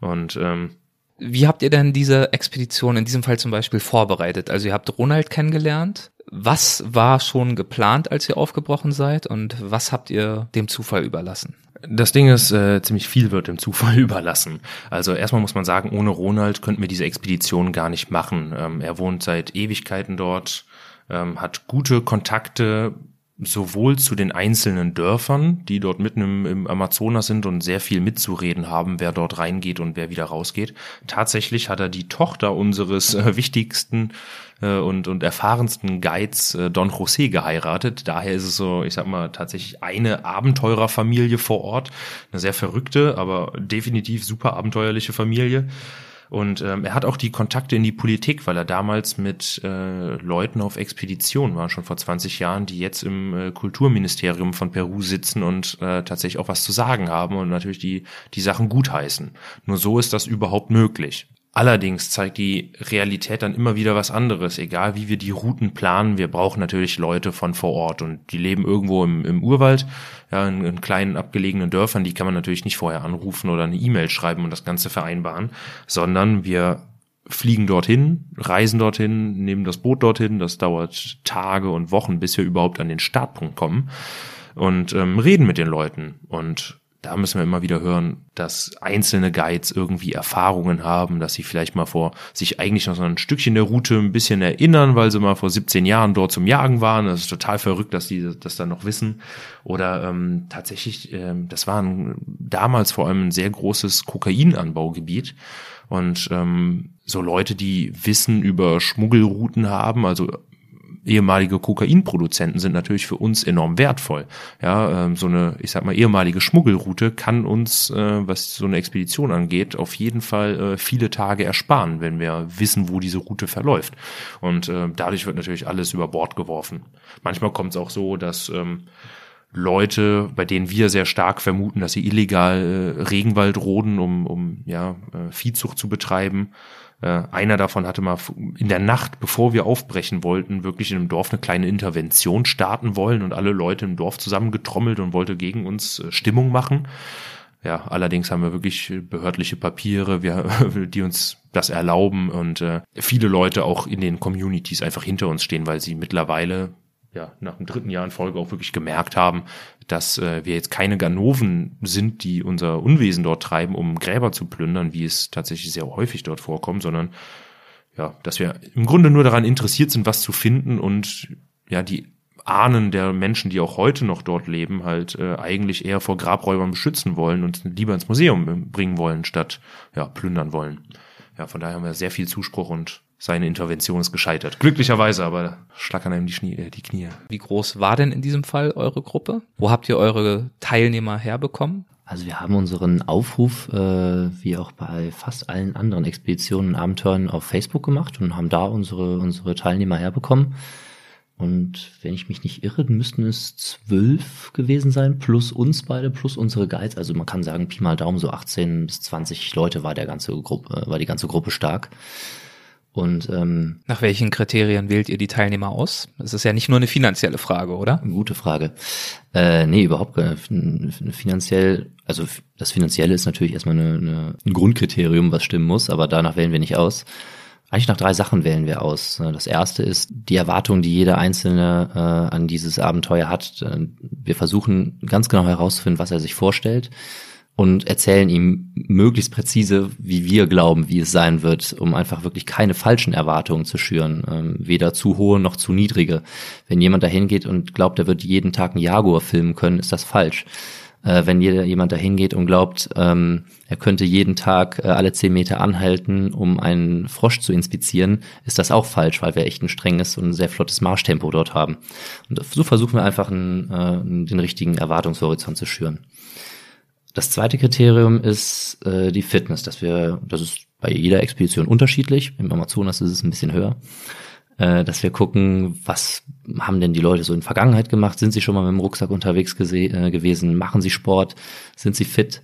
Und ähm, wie habt ihr denn diese Expedition in diesem Fall zum Beispiel vorbereitet? Also ihr habt Ronald kennengelernt. Was war schon geplant, als ihr aufgebrochen seid und was habt ihr dem Zufall überlassen? Das Ding ist, äh, ziemlich viel wird dem Zufall überlassen. Also erstmal muss man sagen, ohne Ronald könnten wir diese Expedition gar nicht machen. Ähm, er wohnt seit Ewigkeiten dort, ähm, hat gute Kontakte sowohl zu den einzelnen Dörfern, die dort mitten im, im, Amazonas sind und sehr viel mitzureden haben, wer dort reingeht und wer wieder rausgeht. Tatsächlich hat er die Tochter unseres äh, wichtigsten äh, und, und erfahrensten Guides, äh, Don José, geheiratet. Daher ist es so, ich sag mal, tatsächlich eine Abenteurerfamilie vor Ort. Eine sehr verrückte, aber definitiv super abenteuerliche Familie. Und ähm, er hat auch die Kontakte in die Politik, weil er damals mit äh, Leuten auf Expedition war, schon vor 20 Jahren, die jetzt im äh, Kulturministerium von Peru sitzen und äh, tatsächlich auch was zu sagen haben und natürlich die, die Sachen gutheißen. Nur so ist das überhaupt möglich. Allerdings zeigt die Realität dann immer wieder was anderes. Egal wie wir die Routen planen, wir brauchen natürlich Leute von vor Ort und die leben irgendwo im, im Urwald, ja, in, in, kleinen abgelegenen Dörfern. Die kann man natürlich nicht vorher anrufen oder eine E-Mail schreiben und das Ganze vereinbaren, sondern wir fliegen dorthin, reisen dorthin, nehmen das Boot dorthin. Das dauert Tage und Wochen, bis wir überhaupt an den Startpunkt kommen und ähm, reden mit den Leuten und da müssen wir immer wieder hören, dass einzelne Guides irgendwie Erfahrungen haben, dass sie vielleicht mal vor sich eigentlich noch so ein Stückchen der Route ein bisschen erinnern, weil sie mal vor 17 Jahren dort zum Jagen waren. Das ist total verrückt, dass die das dann noch wissen. Oder ähm, tatsächlich, ähm, das war ein, damals vor allem ein sehr großes Kokainanbaugebiet. Und ähm, so Leute, die Wissen über Schmuggelrouten haben, also ehemalige Kokainproduzenten sind natürlich für uns enorm wertvoll. Ja, ähm, so eine, ich sag mal, ehemalige Schmuggelroute kann uns, äh, was so eine Expedition angeht, auf jeden Fall äh, viele Tage ersparen, wenn wir wissen, wo diese Route verläuft. Und äh, dadurch wird natürlich alles über Bord geworfen. Manchmal kommt es auch so, dass ähm, Leute, bei denen wir sehr stark vermuten, dass sie illegal äh, Regenwald roden, um, um ja, äh, Viehzucht zu betreiben, äh, einer davon hatte mal in der Nacht, bevor wir aufbrechen wollten, wirklich in einem Dorf eine kleine Intervention starten wollen und alle Leute im Dorf zusammengetrommelt und wollte gegen uns äh, Stimmung machen. Ja, allerdings haben wir wirklich behördliche Papiere, wir, die uns das erlauben und äh, viele Leute auch in den Communities einfach hinter uns stehen, weil sie mittlerweile ja, nach dem dritten Jahr in Folge auch wirklich gemerkt haben, dass äh, wir jetzt keine Ganoven sind, die unser Unwesen dort treiben, um Gräber zu plündern, wie es tatsächlich sehr häufig dort vorkommt, sondern ja, dass wir im Grunde nur daran interessiert sind, was zu finden und ja, die Ahnen der Menschen, die auch heute noch dort leben, halt äh, eigentlich eher vor Grabräubern beschützen wollen und lieber ins Museum bringen wollen, statt ja, plündern wollen. Ja, von daher haben wir sehr viel Zuspruch und seine Intervention ist gescheitert. Glücklicherweise, aber schlackern einem die, Schnie, äh, die Knie. Wie groß war denn in diesem Fall eure Gruppe? Wo habt ihr eure Teilnehmer herbekommen? Also wir haben unseren Aufruf, äh, wie auch bei fast allen anderen Expeditionen und Abenteuern, auf Facebook gemacht und haben da unsere, unsere Teilnehmer herbekommen. Und wenn ich mich nicht irre, müssten es zwölf gewesen sein, plus uns beide, plus unsere Guides. Also man kann sagen, Pi mal Daumen, so 18 bis 20 Leute war der ganze Gruppe, war die ganze Gruppe stark. Und ähm, nach welchen Kriterien wählt ihr die Teilnehmer aus? Das ist ja nicht nur eine finanzielle Frage, oder? Gute Frage. Äh, nee, überhaupt finanziell. Also das Finanzielle ist natürlich erstmal eine, eine, ein Grundkriterium, was stimmen muss, aber danach wählen wir nicht aus. Eigentlich nach drei Sachen wählen wir aus. Das erste ist die Erwartung, die jeder Einzelne äh, an dieses Abenteuer hat. Wir versuchen ganz genau herauszufinden, was er sich vorstellt und erzählen ihm möglichst präzise, wie wir glauben, wie es sein wird, um einfach wirklich keine falschen Erwartungen zu schüren, ähm, weder zu hohe noch zu niedrige. Wenn jemand dahin geht und glaubt, er wird jeden Tag einen Jaguar filmen können, ist das falsch. Äh, wenn jeder, jemand dahin geht und glaubt, ähm, er könnte jeden Tag äh, alle zehn Meter anhalten, um einen Frosch zu inspizieren, ist das auch falsch, weil wir echt ein strenges und ein sehr flottes Marschtempo dort haben. Und so versuchen wir einfach einen, äh, den richtigen Erwartungshorizont zu schüren. Das zweite Kriterium ist äh, die Fitness, dass wir, das ist bei jeder Expedition unterschiedlich, im Amazonas ist es ein bisschen höher, äh, dass wir gucken, was haben denn die Leute so in Vergangenheit gemacht, sind sie schon mal mit dem Rucksack unterwegs äh, gewesen, machen sie Sport, sind sie fit?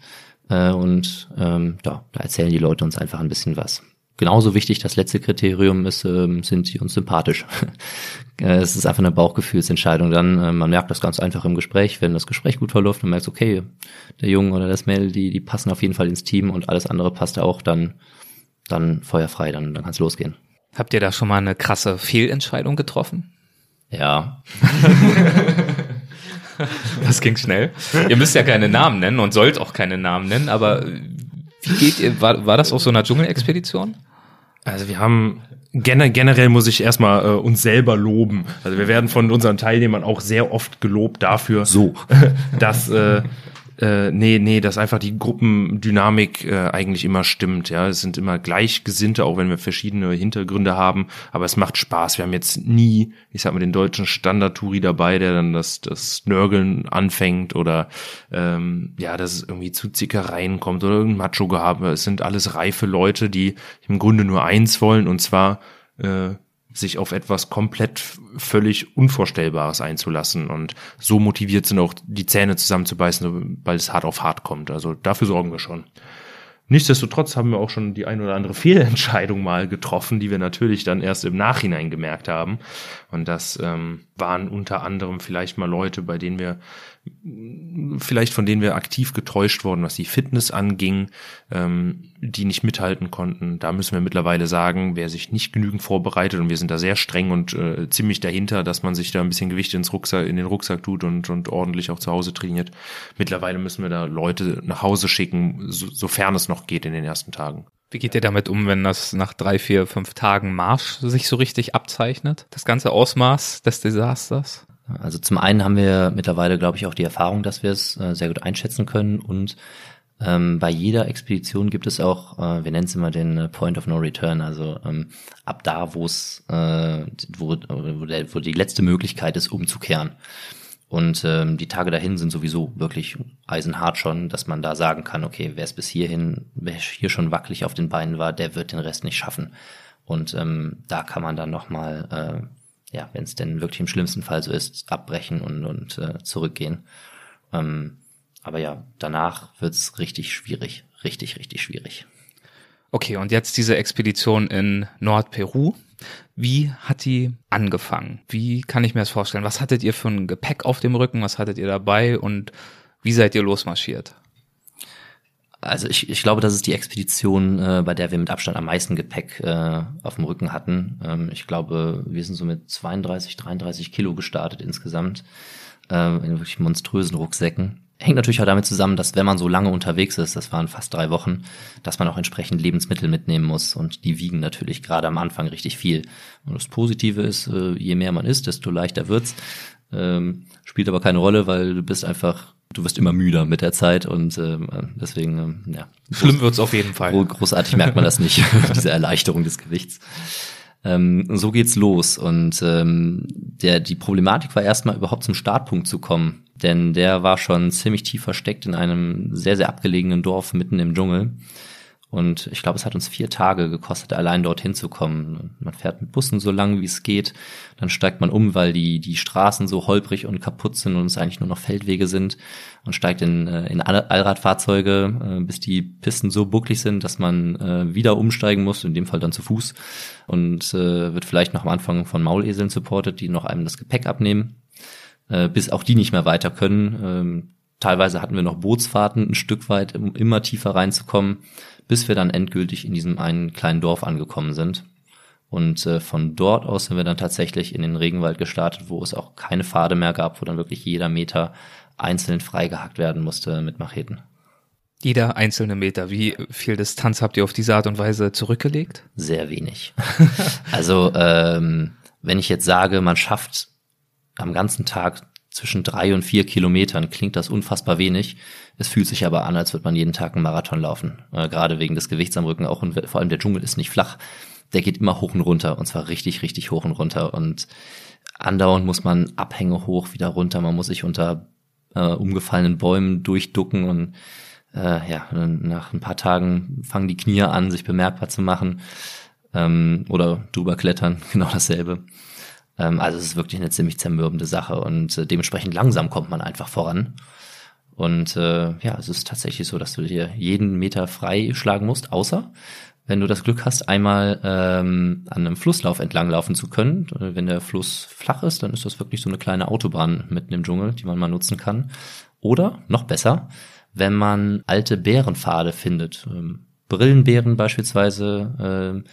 Äh, und ähm, ja, da erzählen die Leute uns einfach ein bisschen was. Genauso wichtig, das letzte Kriterium ist, ähm, sind sie uns sympathisch. Äh, es ist einfach eine Bauchgefühlsentscheidung. Dann, äh, man merkt das ganz einfach im Gespräch, wenn das Gespräch gut verläuft und merkt, okay, der Junge oder das Mädel, die, die passen auf jeden Fall ins Team und alles andere passt auch, dann, dann feuerfrei, dann, dann kann es losgehen. Habt ihr da schon mal eine krasse Fehlentscheidung getroffen? Ja. das ging schnell. Ihr müsst ja keine Namen nennen und sollt auch keine Namen nennen, aber wie geht ihr, war, war das auf so einer Dschungelexpedition? Also wir haben generell muss ich erstmal äh, uns selber loben. Also wir werden von unseren Teilnehmern auch sehr oft gelobt dafür, so, dass äh, äh, nee, nee, dass einfach die Gruppendynamik äh, eigentlich immer stimmt. Ja, es sind immer Gleichgesinnte, auch wenn wir verschiedene Hintergründe haben. Aber es macht Spaß. Wir haben jetzt nie, ich sag mal, den deutschen Standard-Touri dabei, der dann das, das Nörgeln anfängt oder ähm, ja, dass es irgendwie zu Zickereien kommt oder irgendein Macho-Gehabe. Es sind alles reife Leute, die im Grunde nur eins wollen und zwar äh, sich auf etwas komplett völlig Unvorstellbares einzulassen und so motiviert sind auch die Zähne zusammenzubeißen, weil es hart auf hart kommt. Also dafür sorgen wir schon. Nichtsdestotrotz haben wir auch schon die ein oder andere Fehlentscheidung mal getroffen, die wir natürlich dann erst im Nachhinein gemerkt haben. Und das ähm, waren unter anderem vielleicht mal Leute, bei denen wir vielleicht von denen wir aktiv getäuscht wurden, was die Fitness anging, ähm, die nicht mithalten konnten. Da müssen wir mittlerweile sagen, wer sich nicht genügend vorbereitet und wir sind da sehr streng und äh, ziemlich dahinter, dass man sich da ein bisschen Gewicht ins Rucksack, in den Rucksack tut und, und ordentlich auch zu Hause trainiert. Mittlerweile müssen wir da Leute nach Hause schicken, so, sofern es noch geht in den ersten Tagen. Wie geht ihr damit um, wenn das nach drei, vier, fünf Tagen Marsch sich so richtig abzeichnet? Das ganze Ausmaß des Desasters? Also zum einen haben wir mittlerweile, glaube ich, auch die Erfahrung, dass wir es äh, sehr gut einschätzen können und Ähm, bei jeder Expedition gibt es auch, äh, wir nennen es immer den äh, Point of No Return, also ähm, ab da, wo es, äh, wo, wo, die letzte Möglichkeit ist, umzukehren. Und ähm, die Tage dahin sind sowieso wirklich eisenhart schon, dass man da sagen kann, okay, wer es bis hierhin, wer hier schon wackelig auf den Beinen war, der wird den Rest nicht schaffen. Und ähm, da kann man dann nochmal, äh, ja, wenn es denn wirklich im schlimmsten Fall so ist, abbrechen und, und äh, zurückgehen. Ähm, aber ja, danach wird's richtig schwierig. Richtig, richtig schwierig. Okay, und jetzt diese Expedition in Nordperu. Wie hat die angefangen? Wie kann ich mir das vorstellen? Was hattet ihr für ein Gepäck auf dem Rücken? Was hattet ihr dabei? Und wie seid ihr losmarschiert? Also ich, ich glaube, das ist die Expedition, äh, bei der wir mit Abstand am meisten Gepäck äh, auf dem Rücken hatten. Ähm, ich glaube, wir sind so mit 32, 33 Kilo gestartet insgesamt äh, in wirklich monströsen Rucksäcken. Hängt natürlich auch damit zusammen, dass wenn man so lange unterwegs ist, das waren fast drei Wochen, dass man auch entsprechend Lebensmittel mitnehmen muss und die wiegen natürlich gerade am Anfang richtig viel. Und das Positive ist, äh, je mehr man isst, desto leichter wird's. Ähm, spielt aber keine Rolle, weil du bist einfach, du wirst immer müder mit der Zeit und ähm, deswegen, ähm, ja. Schlimm wird's auf jeden Fall. Großartig merkt man das nicht, diese Erleichterung des Gewichts. Ähm, so geht's los. Und ähm, der, die Problematik war erstmal überhaupt zum Startpunkt zu kommen. Denn der war schon ziemlich tief versteckt in einem sehr, sehr abgelegenen Dorf mitten im Dschungel. Und ich glaube, es hat uns vier Tage gekostet, allein dorthin zu kommen. Man fährt mit Bussen so lang, wie es geht. Dann steigt man um, weil die, die Straßen so holprig und kaputt sind und es eigentlich nur noch Feldwege sind. Und steigt in, äh, in Allradfahrzeuge, äh, bis die Pisten so bucklig sind, dass man äh, wieder umsteigen muss, in dem Fall dann zu Fuß. Und wird vielleicht noch am Anfang von Mauleseln supportet, die noch einem das Gepäck abnehmen, bis auch die nicht mehr weiter können. Teilweise hatten wir noch Bootsfahrten ein Stück weit, um immer tiefer reinzukommen bis wir dann endgültig in diesem einen kleinen Dorf angekommen sind. Und äh, von dort aus sind wir dann tatsächlich in den Regenwald gestartet, wo es auch keine Pfade mehr gab, wo dann wirklich jeder Meter einzeln freigehackt werden musste mit Macheten. Jeder einzelne Meter. Wie viel Distanz habt ihr auf diese Art und Weise zurückgelegt? Sehr wenig. also ähm, wenn ich jetzt sage, man schafft am ganzen Tag zwischen drei und vier Kilometern klingt das unfassbar wenig. Es fühlt sich aber an, als würde man jeden Tag einen Marathon laufen. Äh, gerade wegen des Gewichts am Rücken auch und vor allem der Dschungel ist nicht flach. Der geht immer hoch und runter und zwar richtig, richtig hoch und runter und andauernd muss man Abhänge hoch, wieder runter. Man muss sich unter äh, umgefallenen Bäumen durchducken und äh, ja, nach ein paar Tagen fangen die Knie an, sich bemerkbar zu machen ähm, oder drüber klettern, genau dasselbe. Ähm, also es ist wirklich eine ziemlich zermürbende Sache und äh, dementsprechend langsam kommt man einfach voran. Und äh, ja, es ist tatsächlich so, dass du dir jeden Meter frei schlagen musst, außer wenn du das Glück hast, einmal ähm, an einem Flusslauf entlang laufen zu können. Äh, wenn der Fluss flach ist, dann ist das wirklich so eine kleine Autobahn mitten im Dschungel, die man mal nutzen kann. Oder noch besser, wenn man alte Bärenpfade findet. Ähm, Brillenbären beispielsweise, äh,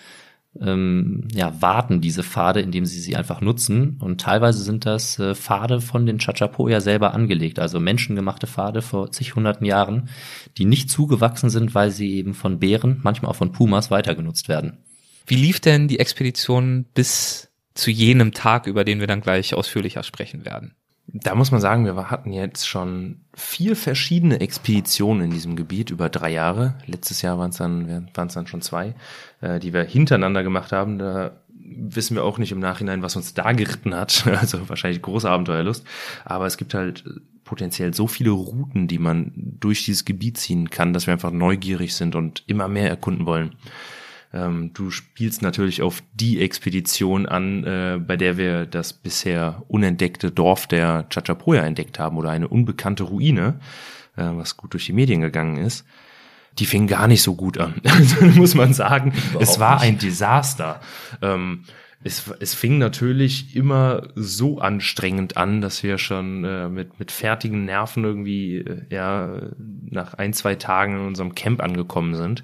ähm, ja, warten diese Pfade, indem sie sie einfach nutzen. Und teilweise sind das äh, Pfade von den Chachapoya selber angelegt, also menschengemachte Pfade vor zig hunderten Jahren, die nicht zugewachsen sind, weil sie eben von Bären, manchmal auch von Pumas weiter genutzt werden. Wie lief denn die Expedition bis zu jenem Tag, über den wir dann gleich ausführlicher sprechen werden? Da muss man sagen, wir hatten jetzt schon vier verschiedene Expeditionen in diesem Gebiet über drei Jahre. Letztes Jahr waren es dann, waren es dann schon zwei, äh, die wir hintereinander gemacht haben. Da wissen wir auch nicht im Nachhinein, was uns da geritten hat. Also wahrscheinlich große Abenteuerlust. Aber es gibt halt potenziell so viele Routen, die man durch dieses Gebiet ziehen kann, dass wir einfach neugierig sind und immer mehr erkunden wollen. Ähm, du spielst natürlich auf die Expedition an, äh, bei der wir das bisher unentdeckte Dorf der Chachapoya entdeckt haben oder eine unbekannte Ruine, äh, was gut durch die Medien gegangen ist. Die fing gar nicht so gut an, muss man sagen. Überhaupt es war nicht. ein Desaster. Ähm, es, es fing natürlich immer so anstrengend an, dass wir schon äh, mit, mit fertigen Nerven irgendwie äh, ja nach ein, zwei Tagen in unserem Camp angekommen sind.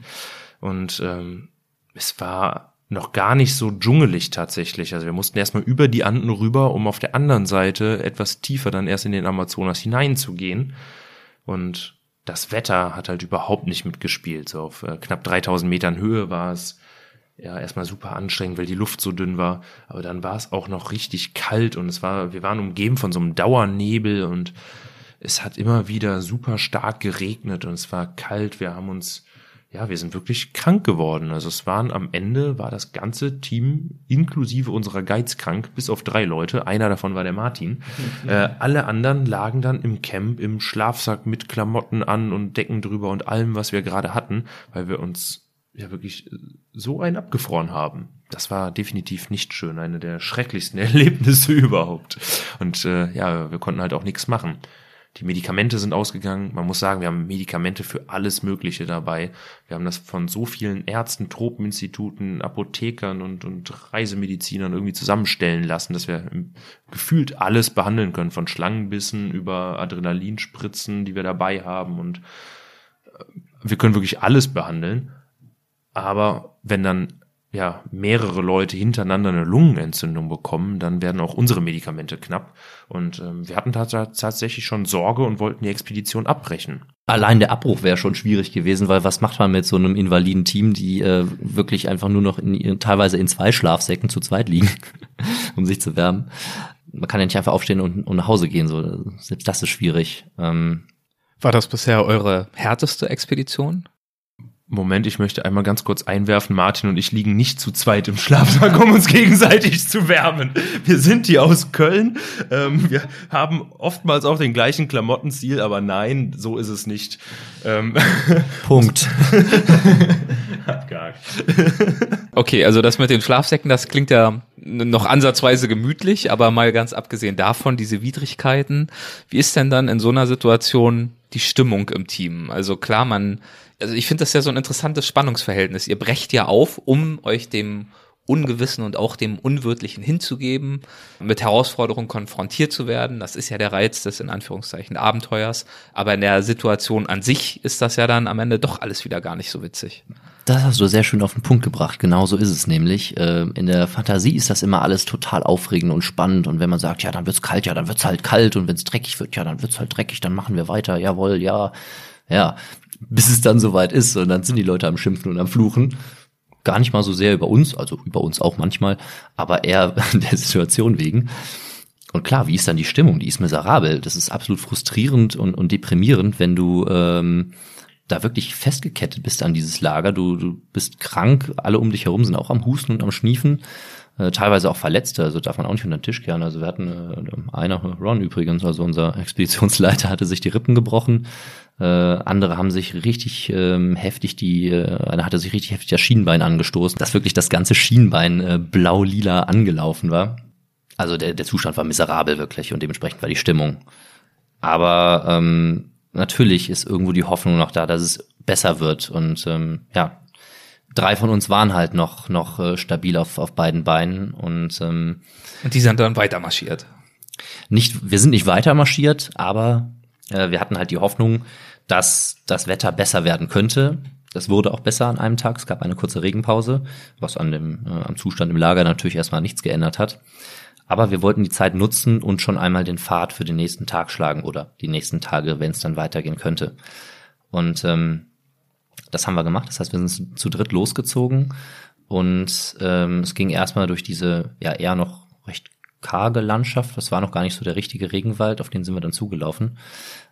Und ähm, es war noch gar nicht so dschungelig tatsächlich. Also wir mussten erstmal über die Anden rüber, um auf der anderen Seite etwas tiefer dann erst in den Amazonas hineinzugehen. Und das Wetter hat halt überhaupt nicht mitgespielt. So auf äh, knapp 3000 Metern Höhe war es ja erstmal super anstrengend, weil die Luft so dünn war. Aber dann war es auch noch richtig kalt und es war, wir waren umgeben von so einem Dauernebel und es hat immer wieder super stark geregnet und es war kalt. Wir haben uns ja, wir sind wirklich krank geworden. Also es waren am Ende war das ganze Team inklusive unserer Guides krank, bis auf drei Leute. Einer davon war der Martin. äh, alle anderen lagen dann im Camp im Schlafsack mit Klamotten an und Decken drüber und allem, was wir gerade hatten, weil wir uns ja wirklich so ein abgefroren haben. Das war definitiv nicht schön, eine der schrecklichsten Erlebnisse überhaupt. Und äh, ja, wir konnten halt auch nichts machen. Die Medikamente sind ausgegangen. Man muss sagen, wir haben Medikamente für alles Mögliche dabei. Wir haben das von so vielen Ärzten, Tropeninstituten, Apothekern und, und Reisemedizinern irgendwie zusammenstellen lassen, dass wir gefühlt alles behandeln können. Von Schlangenbissen über Adrenalinspritzen, die wir dabei haben. Und äh, wir können wirklich alles behandeln. Aber wenn dann ja, mehrere Leute hintereinander eine Lungenentzündung bekommen, dann werden auch unsere Medikamente knapp. Und ähm, wir hatten tatsächlich schon Sorge und wollten die Expedition abbrechen. Allein der Abbruch wäre schon schwierig gewesen, weil was macht man mit so einem invaliden Team, die äh, wirklich einfach nur noch in, teilweise in zwei Schlafsäcken zu zweit liegen, um sich zu wärmen. Man kann ja nicht einfach aufstehen und, und nach Hause gehen, so selbst das ist schwierig. Ähm, War das bisher eure härteste Expedition? Moment, ich möchte einmal ganz kurz einwerfen, Martin und ich liegen nicht zu zweit im Schlafsack, um uns gegenseitig zu wärmen. Wir sind hier aus Köln. Ähm, wir haben oftmals auch den gleichen Klamottenstil, aber nein, so ist es nicht. Ähm Punkt. okay, also das mit den Schlafsäcken, das klingt ja noch ansatzweise gemütlich, aber mal ganz abgesehen davon, diese Widrigkeiten. Wie ist denn dann in so einer Situation die Stimmung im Team? Also klar, man also ich finde das ja so ein interessantes Spannungsverhältnis. Ihr brecht ja auf, um euch dem Ungewissen und auch dem Unwirtlichen hinzugeben, mit Herausforderungen konfrontiert zu werden. Das ist ja der Reiz des in Anführungszeichen Abenteuers. Aber in der Situation an sich ist das ja dann am Ende doch alles wieder gar nicht so witzig. Das hast du sehr schön auf den Punkt gebracht. Genau so ist es nämlich. Ähm, in der Fantasie ist das immer alles total aufregend und spannend. Und wenn man sagt, ja, dann wird's kalt, ja, dann wird's halt kalt. Und wenn's dreckig wird, ja, dann wird's halt dreckig. Dann machen wir weiter. Jawohl, ja. Ja, bis es dann soweit ist. Und dann sind die Leute am Schimpfen und am Fluchen. Gar nicht mal so sehr über uns, also über uns auch manchmal, aber eher der Situation wegen. Und klar, wie ist dann die Stimmung? Die ist miserabel. Das ist absolut frustrierend und, und deprimierend, wenn du ähm, da wirklich festgekettet bist an dieses Lager. Du, du bist krank, alle um dich herum sind auch am Husten und am Schniefen. Äh, teilweise auch Verletzte, also darf man auch nicht unter den Tisch kehren. Also wir hatten äh, einer, Ron übrigens, also unser Expeditionsleiter, hatte sich die Rippen gebrochen. Äh, andere haben sich richtig ähm, heftig die, äh, einer hatte sich richtig heftig das Schienbein angestoßen, dass wirklich das ganze Schienbein äh, blau-lila angelaufen war. Also der, der Zustand war miserabel wirklich und dementsprechend war die Stimmung. Aber ähm, natürlich ist irgendwo die Hoffnung noch da, dass es besser wird. Und ähm, ja, drei von uns waren halt noch, noch äh, stabil auf, auf beiden Beinen. Und, ähm, und die sind dann weiter marschiert. Nicht, wir sind nicht weiter marschiert, aber äh, wir hatten halt die Hoffnung, dass das Wetter besser werden könnte. Das wurde auch besser an einem Tag. Es gab eine kurze Regenpause, was an dem, äh, am Zustand im Lager natürlich erstmal nichts geändert hat. Aber wir wollten die Zeit nutzen und schon einmal den Pfad für den nächsten Tag schlagen oder die nächsten Tage, wenn es dann weitergehen könnte. Und ähm, das haben wir gemacht. Das heißt, wir sind zu dritt losgezogen und ähm, es ging erstmal durch diese ja eher noch recht karge Landschaft. Das war noch gar nicht so der richtige Regenwald, auf den sind wir dann zugelaufen,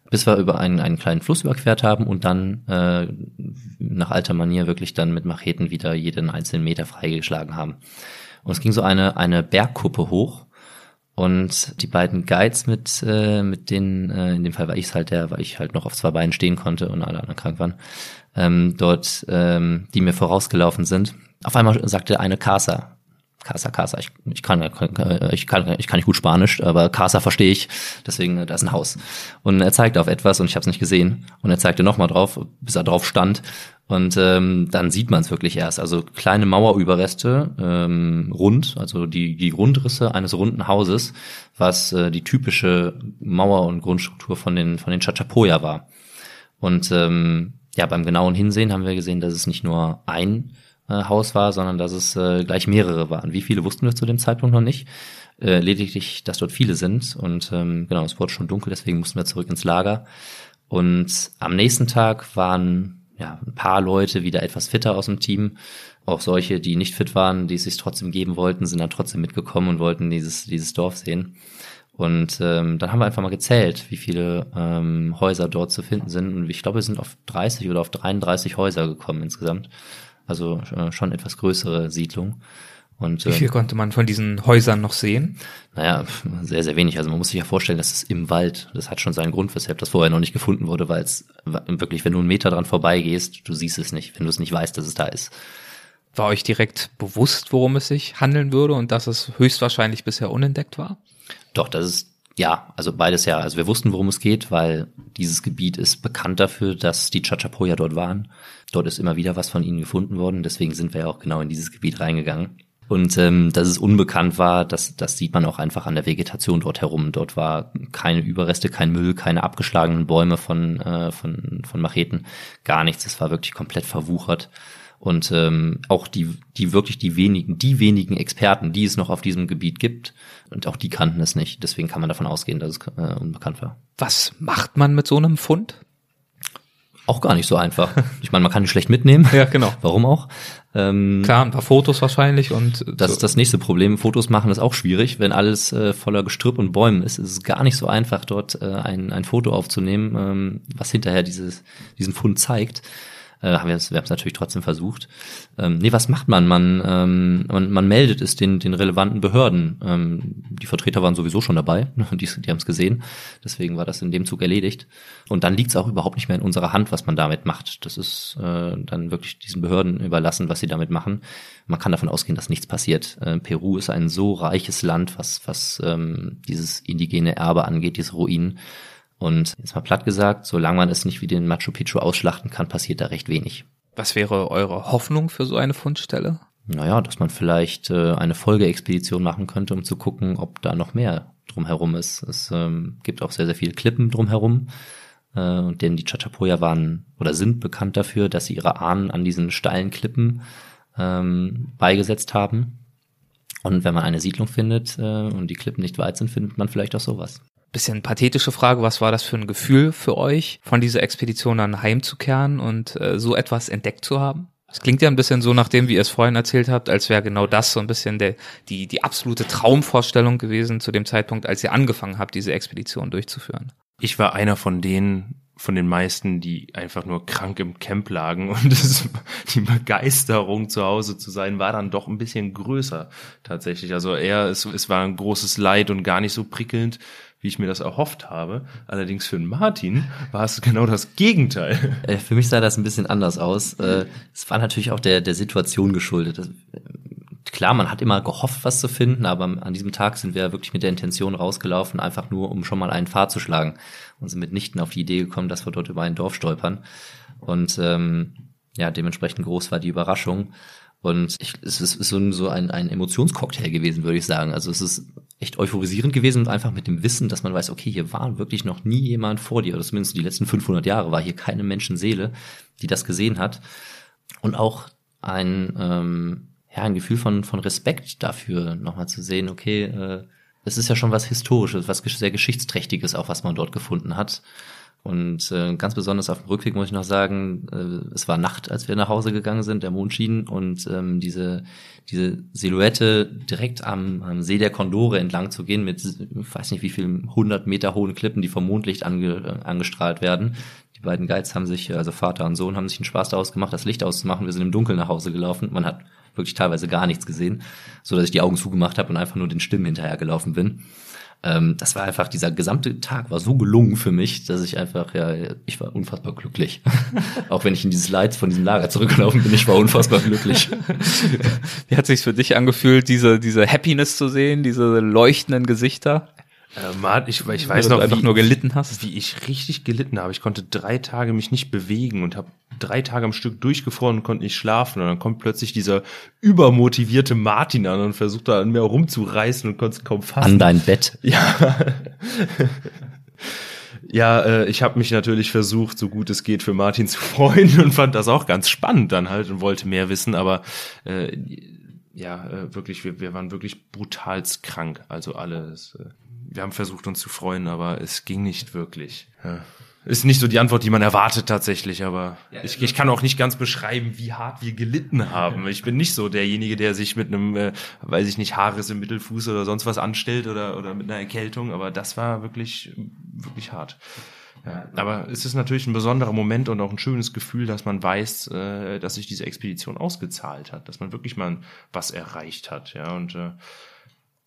bis wir über einen, einen kleinen Fluss überquert haben und dann äh, nach alter Manier wirklich dann mit Macheten wieder jeden einzelnen Meter freigeschlagen haben. Und es ging so eine, eine Bergkuppe hoch und die beiden Guides mit, äh, mit denen, äh, in dem Fall war ich es halt der, weil ich halt noch auf zwei Beinen stehen konnte und alle anderen krank waren, ähm, dort, ähm, die mir vorausgelaufen sind. Auf einmal sagte eine Casa, Casa, Casa, ich, ich, kann, ich, kann, ich kann nicht gut Spanisch, aber Casa verstehe ich, deswegen, äh, da ist ein Haus. Und er zeigte auf etwas und ich habe es nicht gesehen. Und er zeigte nochmal drauf, bis er drauf stand. Und ähm, dann sieht man es wirklich erst. Also kleine Mauerüberreste, ähm, rund, also die, die Grundrisse eines runden Hauses, was äh, die typische Mauer- und Grundstruktur von den, von den Chachapoya war. Und ähm, ja, beim genauen Hinsehen haben wir gesehen, dass es nicht nur ein Haus war, sondern dass es äh, gleich mehrere waren. Wie viele wussten wir zu dem Zeitpunkt noch nicht. Äh, lediglich, dass dort viele sind. Und ähm, genau, es wurde schon dunkel, deswegen mussten wir zurück ins Lager. Und am nächsten Tag waren ja ein paar Leute wieder etwas fitter aus dem Team. Auch solche, die nicht fit waren, die es sich trotzdem geben wollten, sind dann trotzdem mitgekommen und wollten dieses, dieses Dorf sehen. Und ähm, dann haben wir einfach mal gezählt, wie viele ähm, Häuser dort zu finden sind. Und ich glaube, wir sind auf 30 oder auf 33 Häuser gekommen insgesamt. Also äh, schon etwas größere Siedlung. Und, Wie viel ähm, konnte man von diesen Häusern noch sehen? naja, sehr, sehr wenig. Also man muss sich ja vorstellen, das ist im Wald. Das hat schon seinen Grund, weshalb das vorher noch nicht gefunden wurde, weil es wirklich, wenn du einen Meter dran vorbeigehst, du siehst es nicht, wenn du es nicht weißt, dass es da ist. War euch direkt bewusst, worum es sich handeln würde und dass es höchstwahrscheinlich bisher unentdeckt war? Doch, das ist ja, also beides ja. Also wir wussten, worum es geht, weil dieses Gebiet ist bekannt dafür, dass die Chachapoya dort waren. Dort ist immer wieder was von ihnen gefunden worden. Deswegen sind wir ja auch genau in dieses Gebiet reingegangen. Und ähm, dass es unbekannt war, das, das sieht man auch einfach an der Vegetation dort herum. Dort war keine Überreste, kein Müll, keine abgeschlagenen Bäume von, äh, von, von Macheten, gar nichts. Es war wirklich komplett verwuchert. Und ähm, auch die, die wirklich die wenigen, die wenigen Experten, die es noch auf diesem Gebiet gibt, und auch die kannten es nicht. Deswegen kann man davon ausgehen, dass es äh, unbekannt war. Was macht man mit so einem Fund? Auch gar nicht so einfach. Ich meine, man kann ihn schlecht mitnehmen. Ja, genau. Warum auch? Ähm, Klar, ein paar Fotos wahrscheinlich und Das so. ist das nächste Problem. Fotos machen ist auch schwierig. Wenn alles äh, voller Gestrüpp und Bäumen ist, ist es gar nicht so einfach, dort äh, ein, ein Foto aufzunehmen, ähm, was hinterher dieses, diesen Fund zeigt. Äh, haben wir es wir haben es natürlich trotzdem versucht. Ähm, nee, was macht man? Man, ähm, man, man meldet es den, den relevanten Behörden. Ähm, die Vertreter waren sowieso schon dabei, die, die haben es gesehen. Deswegen war das in dem Zug erledigt. Und dann liegt es auch überhaupt nicht mehr in unserer Hand, was man damit macht. Das ist äh, dann wirklich diesen Behörden überlassen, was sie damit machen. Man kann davon ausgehen, dass nichts passiert. Äh, Peru ist ein so reiches Land, was, was ähm, dieses indigene Erbe angeht, diese Ruinen. Und jetzt mal platt gesagt, solange man es nicht wie den Machu Picchu ausschlachten kann, passiert da recht wenig. Was wäre eure Hoffnung für so eine Fundstelle? Naja, dass man vielleicht äh, eine Folgeexpedition machen könnte, um zu gucken, ob da noch mehr drumherum ist. Es ähm, gibt auch sehr, sehr viele Klippen drumherum. Äh, und denn die Chachapoya waren oder sind bekannt dafür, dass sie ihre Ahnen an diesen steilen Klippen ähm, beigesetzt haben. Und wenn man eine Siedlung findet äh, und die Klippen nicht weit sind, findet man vielleicht auch sowas. Bisschen pathetische Frage, was war das für ein Gefühl für euch, von dieser Expedition dann heimzukehren und äh, so etwas entdeckt zu haben? Es klingt ja ein bisschen so nach dem, wie ihr es vorhin erzählt habt, als wäre genau das so ein bisschen der, die, die absolute Traumvorstellung gewesen zu dem Zeitpunkt, als ihr angefangen habt, diese Expedition durchzuführen. Ich war einer von denen, von den meisten, die einfach nur krank im Camp lagen und es, die Begeisterung zu Hause zu sein war dann doch ein bisschen größer tatsächlich. Also eher, es, es war ein großes Leid und gar nicht so prickelnd, wie ich mir das erhofft habe. Allerdings für Martin war es genau das Gegenteil. Äh, Für mich sah das ein bisschen anders aus. Äh, Es war natürlich auch der, der Situation geschuldet. Das- äh, Klar, man hat immer gehofft, was zu finden, aber an diesem Tag sind wir wirklich mit der Intention rausgelaufen, einfach nur, um schon mal einen Pfad zu schlagen. Und sind mitnichten auf die Idee gekommen, dass wir dort über ein Dorf stolpern. Und ähm, ja, dementsprechend groß war die Überraschung. Und ich, es ist so ein, so ein, ein Emotionscocktail gewesen, würde ich sagen. Also es ist echt euphorisierend gewesen und einfach mit dem Wissen, dass man weiß, okay, hier war wirklich noch nie jemand vor dir, oder zumindest die letzten 500 Jahre war hier keine Menschenseele, die das gesehen hat. Und auch ein, ähm, ja, ein Gefühl von, von Respekt dafür, nochmal zu sehen, okay, äh, es ist ja schon was Historisches, was sehr Geschichtsträchtiges, auch was man dort gefunden hat. Und äh, ganz besonders auf dem Rückweg muss ich noch sagen, äh, es war Nacht, als wir nach Hause gegangen sind, der Mond schien und ähm, diese, diese Silhouette direkt am, am See der Kondore entlang zu gehen mit, weiß nicht wie vielen 100 Meter hohen Klippen, die vom Mondlicht ange, äh, angestrahlt werden. Die beiden Guides haben sich, also Vater und Sohn, haben sich einen Spaß daraus gemacht, das Licht auszumachen. Wir sind im Dunkeln nach Hause gelaufen. Man hat wirklich teilweise gar nichts gesehen, so dass ich die Augen zugemacht habe und einfach nur den Stimmen hinterhergelaufen bin. Ähm, das war einfach, dieser gesamte Tag war so gelungen für mich, dass ich einfach, ja, ich war unfassbar glücklich. Auch wenn ich in dieses Leid von diesem Lager zurückgelaufen bin, ich war unfassbar glücklich. Wie hat sich's für dich angefühlt, diese, diese Happiness zu sehen, diese leuchtenden Gesichter? Äh, Mart, ich, ich weiß Weil du noch, einfach wie, nur gelitten hast. wie ich richtig gelitten habe. Ich konnte drei Tage mich nicht bewegen und habe drei Tage am Stück durchgefroren und konnte nicht schlafen. Und dann kommt plötzlich dieser übermotivierte Martin an und versucht da an mir rumzureißen und konnte es kaum fassen. An dein Bett. Ja. Ja, äh, ich habe mich natürlich versucht, so gut es geht, für Martin zu freuen und fand das auch ganz spannend dann halt und wollte mehr wissen, aber äh, ja, äh, wirklich, wir, wir waren wirklich brutalst krank. Also alles. Äh, wir haben versucht, uns zu freuen, aber es ging nicht wirklich. Ja. ist nicht so die Antwort, die man erwartet tatsächlich, aber ich, ich kann auch nicht ganz beschreiben, wie hart wir gelitten haben. Ich bin nicht so derjenige, der sich mit einem, äh, weiß ich nicht, Haares im Mittelfuß oder sonst was anstellt oder, oder mit einer Erkältung, aber das war wirklich, wirklich hart. Ja, aber es ist natürlich ein besonderer Moment und auch ein schönes Gefühl, dass man weiß, äh, dass sich diese Expedition ausgezahlt hat, dass man wirklich mal was erreicht hat, ja, und äh,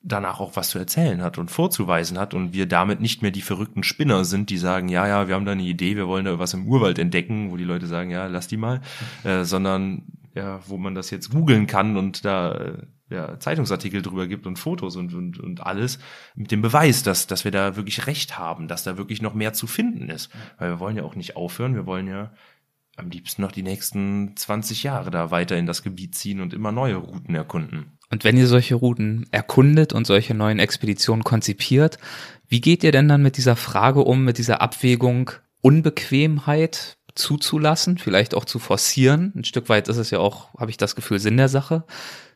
danach auch was zu erzählen hat und vorzuweisen hat und wir damit nicht mehr die verrückten Spinner sind, die sagen, ja, ja, wir haben da eine Idee, wir wollen da was im Urwald entdecken, wo die Leute sagen, ja, lass die mal, äh, sondern ja, wo man das jetzt googeln kann und da ja, Zeitungsartikel drüber gibt und Fotos und, und, und alles, mit dem Beweis, dass, dass wir da wirklich recht haben, dass da wirklich noch mehr zu finden ist. Weil wir wollen ja auch nicht aufhören, wir wollen ja am liebsten noch die nächsten 20 Jahre da weiter in das Gebiet ziehen und immer neue Routen erkunden. Und wenn ihr solche Routen erkundet und solche neuen Expeditionen konzipiert, wie geht ihr denn dann mit dieser Frage um, mit dieser Abwägung Unbequemheit zuzulassen, vielleicht auch zu forcieren? Ein Stück weit ist es ja auch, habe ich das Gefühl, Sinn der Sache.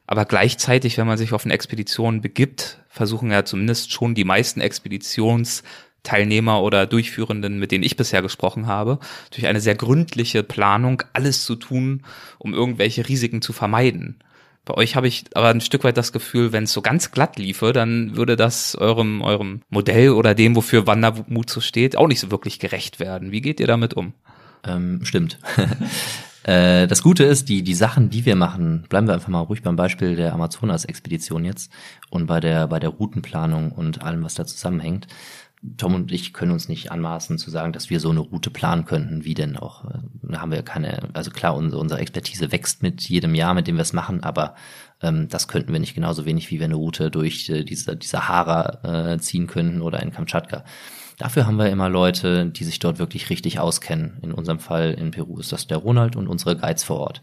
Aber gleichzeitig, wenn man sich auf eine Expedition begibt, versuchen ja zumindest schon die meisten Expeditionsteilnehmer oder Durchführenden, mit denen ich bisher gesprochen habe, durch eine sehr gründliche Planung alles zu tun, um irgendwelche Risiken zu vermeiden. Bei euch habe ich aber ein Stück weit das Gefühl, wenn es so ganz glatt liefe, dann würde das eurem, eurem Modell oder dem, wofür Wandermut so steht, auch nicht so wirklich gerecht werden. Wie geht ihr damit um? Ähm, stimmt. Äh, das Gute ist, die, die Sachen, die wir machen, bleiben wir einfach mal ruhig beim Beispiel der Amazonas-Expedition jetzt und bei der, bei der Routenplanung und allem, was da zusammenhängt. Tom und ich können uns nicht anmaßen zu sagen, dass wir so eine Route planen könnten, wie denn auch. Da haben wir keine, also klar, unsere, unsere Expertise wächst mit jedem Jahr, mit dem wir es machen, aber ähm, das könnten wir nicht genauso wenig, wie wir eine Route durch äh, diese, die Sahara äh, ziehen könnten oder in Kamtschatka. Dafür haben wir immer Leute, die sich dort wirklich richtig auskennen. In unserem Fall in Peru ist das der Ronald und unsere Guides vor Ort.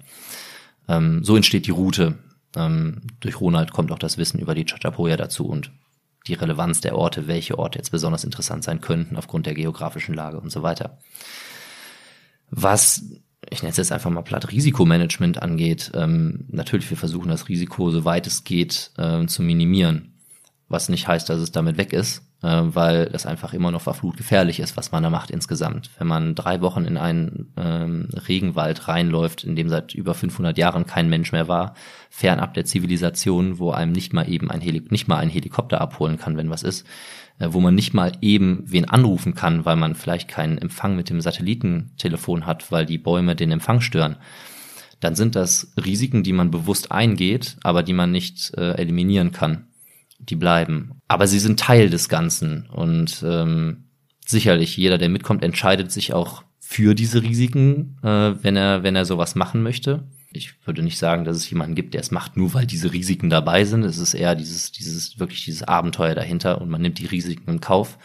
Ähm, so entsteht die Route. Ähm, durch Ronald kommt auch das Wissen über die Chachapoya dazu und die Relevanz der Orte, welche Orte jetzt besonders interessant sein könnten aufgrund der geografischen Lage und so weiter. Was ich nenne es jetzt einfach mal platt Risikomanagement angeht, ähm, natürlich wir versuchen das Risiko so weit es geht äh, zu minimieren was nicht heißt, dass es damit weg ist, äh, weil das einfach immer noch verflucht gefährlich ist, was man da macht insgesamt. Wenn man drei Wochen in einen ähm, Regenwald reinläuft, in dem seit über 500 Jahren kein Mensch mehr war, fernab der Zivilisation, wo einem nicht mal eben ein Heli nicht mal ein Helikopter abholen kann, wenn was ist, äh, wo man nicht mal eben wen anrufen kann, weil man vielleicht keinen Empfang mit dem Satellitentelefon hat, weil die Bäume den Empfang stören dann sind das Risiken, die man bewusst eingeht, aber die man nicht äh, eliminieren kann die bleiben. Aber sie sind Teil des Ganzen und ähm, sicherlich jeder, der mitkommt, entscheidet sich auch für diese Risiken, äh, wenn er wenn er sowas machen möchte. Ich würde nicht sagen, dass es jemanden gibt, der es macht, nur weil diese Risiken dabei sind. Es ist eher dieses dieses wirklich dieses Abenteuer dahinter und man nimmt die Risiken in Kauf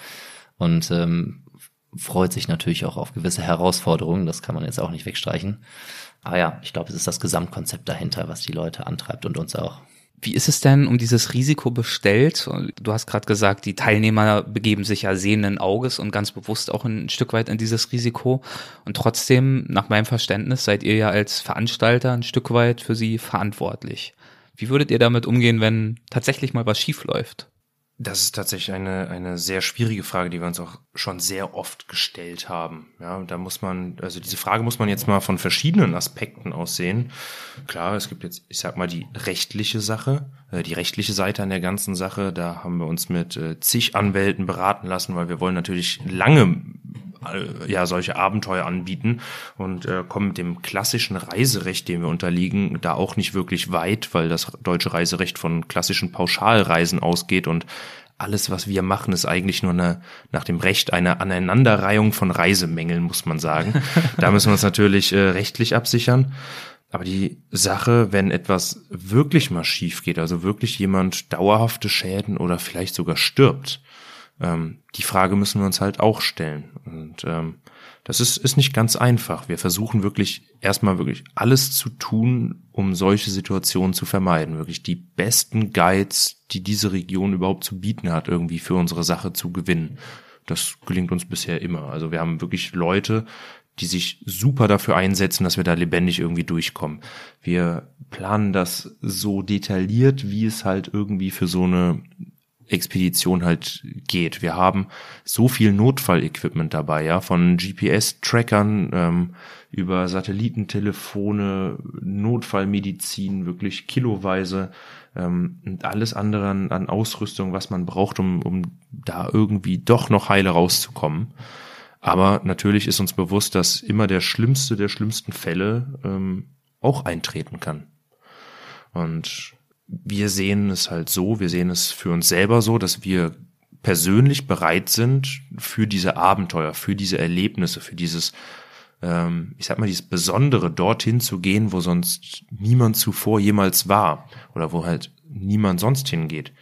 und ähm, freut sich natürlich auch auf gewisse Herausforderungen. Das kann man jetzt auch nicht wegstreichen. Aber ja, ich glaube, es ist das Gesamtkonzept dahinter, was die Leute antreibt und uns auch. Wie ist es denn um dieses Risiko bestellt? Du hast gerade gesagt, die Teilnehmer begeben sich ja sehenden Auges und ganz bewusst auch ein Stück weit in dieses Risiko. Und trotzdem, nach meinem Verständnis, seid ihr ja als Veranstalter ein Stück weit für sie verantwortlich. Wie würdet ihr damit umgehen, wenn tatsächlich mal was schief läuft? Das ist tatsächlich eine, eine sehr schwierige Frage, die wir uns auch schon sehr oft gestellt haben. Ja, da muss man, also diese Frage muss man jetzt mal von verschiedenen Aspekten aus sehen. Klar, es gibt jetzt, ich sag mal, die rechtliche Sache, äh, die rechtliche Seite an der ganzen Sache. Da haben wir uns mit äh, zig Anwälten beraten lassen, weil wir wollen natürlich lange ja solche Abenteuer anbieten und äh, kommen mit dem klassischen Reiserecht, dem wir unterliegen, da auch nicht wirklich weit, weil das deutsche Reiserecht von klassischen Pauschalreisen ausgeht und alles, was wir machen, ist eigentlich nur eine, nach dem Recht eine Aneinanderreihung von Reisemängeln, muss man sagen. da müssen wir uns natürlich äh, rechtlich absichern. Aber die Sache, wenn etwas wirklich mal schief geht, also wirklich jemand dauerhafte Schäden oder vielleicht sogar stirbt, ähm, die Frage müssen wir uns halt auch stellen. Und ähm, das ist, ist nicht ganz einfach. Wir versuchen wirklich erstmal wirklich alles zu tun, um solche Situationen zu vermeiden. Wirklich die besten Guides, die diese Region überhaupt zu bieten hat, irgendwie für unsere Sache zu gewinnen. Das gelingt uns bisher immer. Also wir haben wirklich Leute, die sich super dafür einsetzen, dass wir da lebendig irgendwie durchkommen. Wir planen das so detailliert, wie es halt irgendwie für so eine Expedition halt geht. Wir haben so viel Notfallequipment dabei, ja, von GPS-Trackern ähm, über Satellitentelefone, Notfallmedizin, wirklich kiloweise ähm, und alles andere an, an Ausrüstung, was man braucht, um, um da irgendwie doch noch heile rauszukommen. Aber natürlich ist uns bewusst, dass immer der schlimmste der schlimmsten Fälle ähm, auch eintreten kann. Und wir sehen es halt so, wir sehen es für uns selber so, dass wir persönlich bereit sind für diese Abenteuer, für diese Erlebnisse, für dieses, ähm, ich sag mal, dieses Besondere, dorthin zu gehen, wo sonst niemand zuvor jemals war oder wo halt niemand sonst hingeht.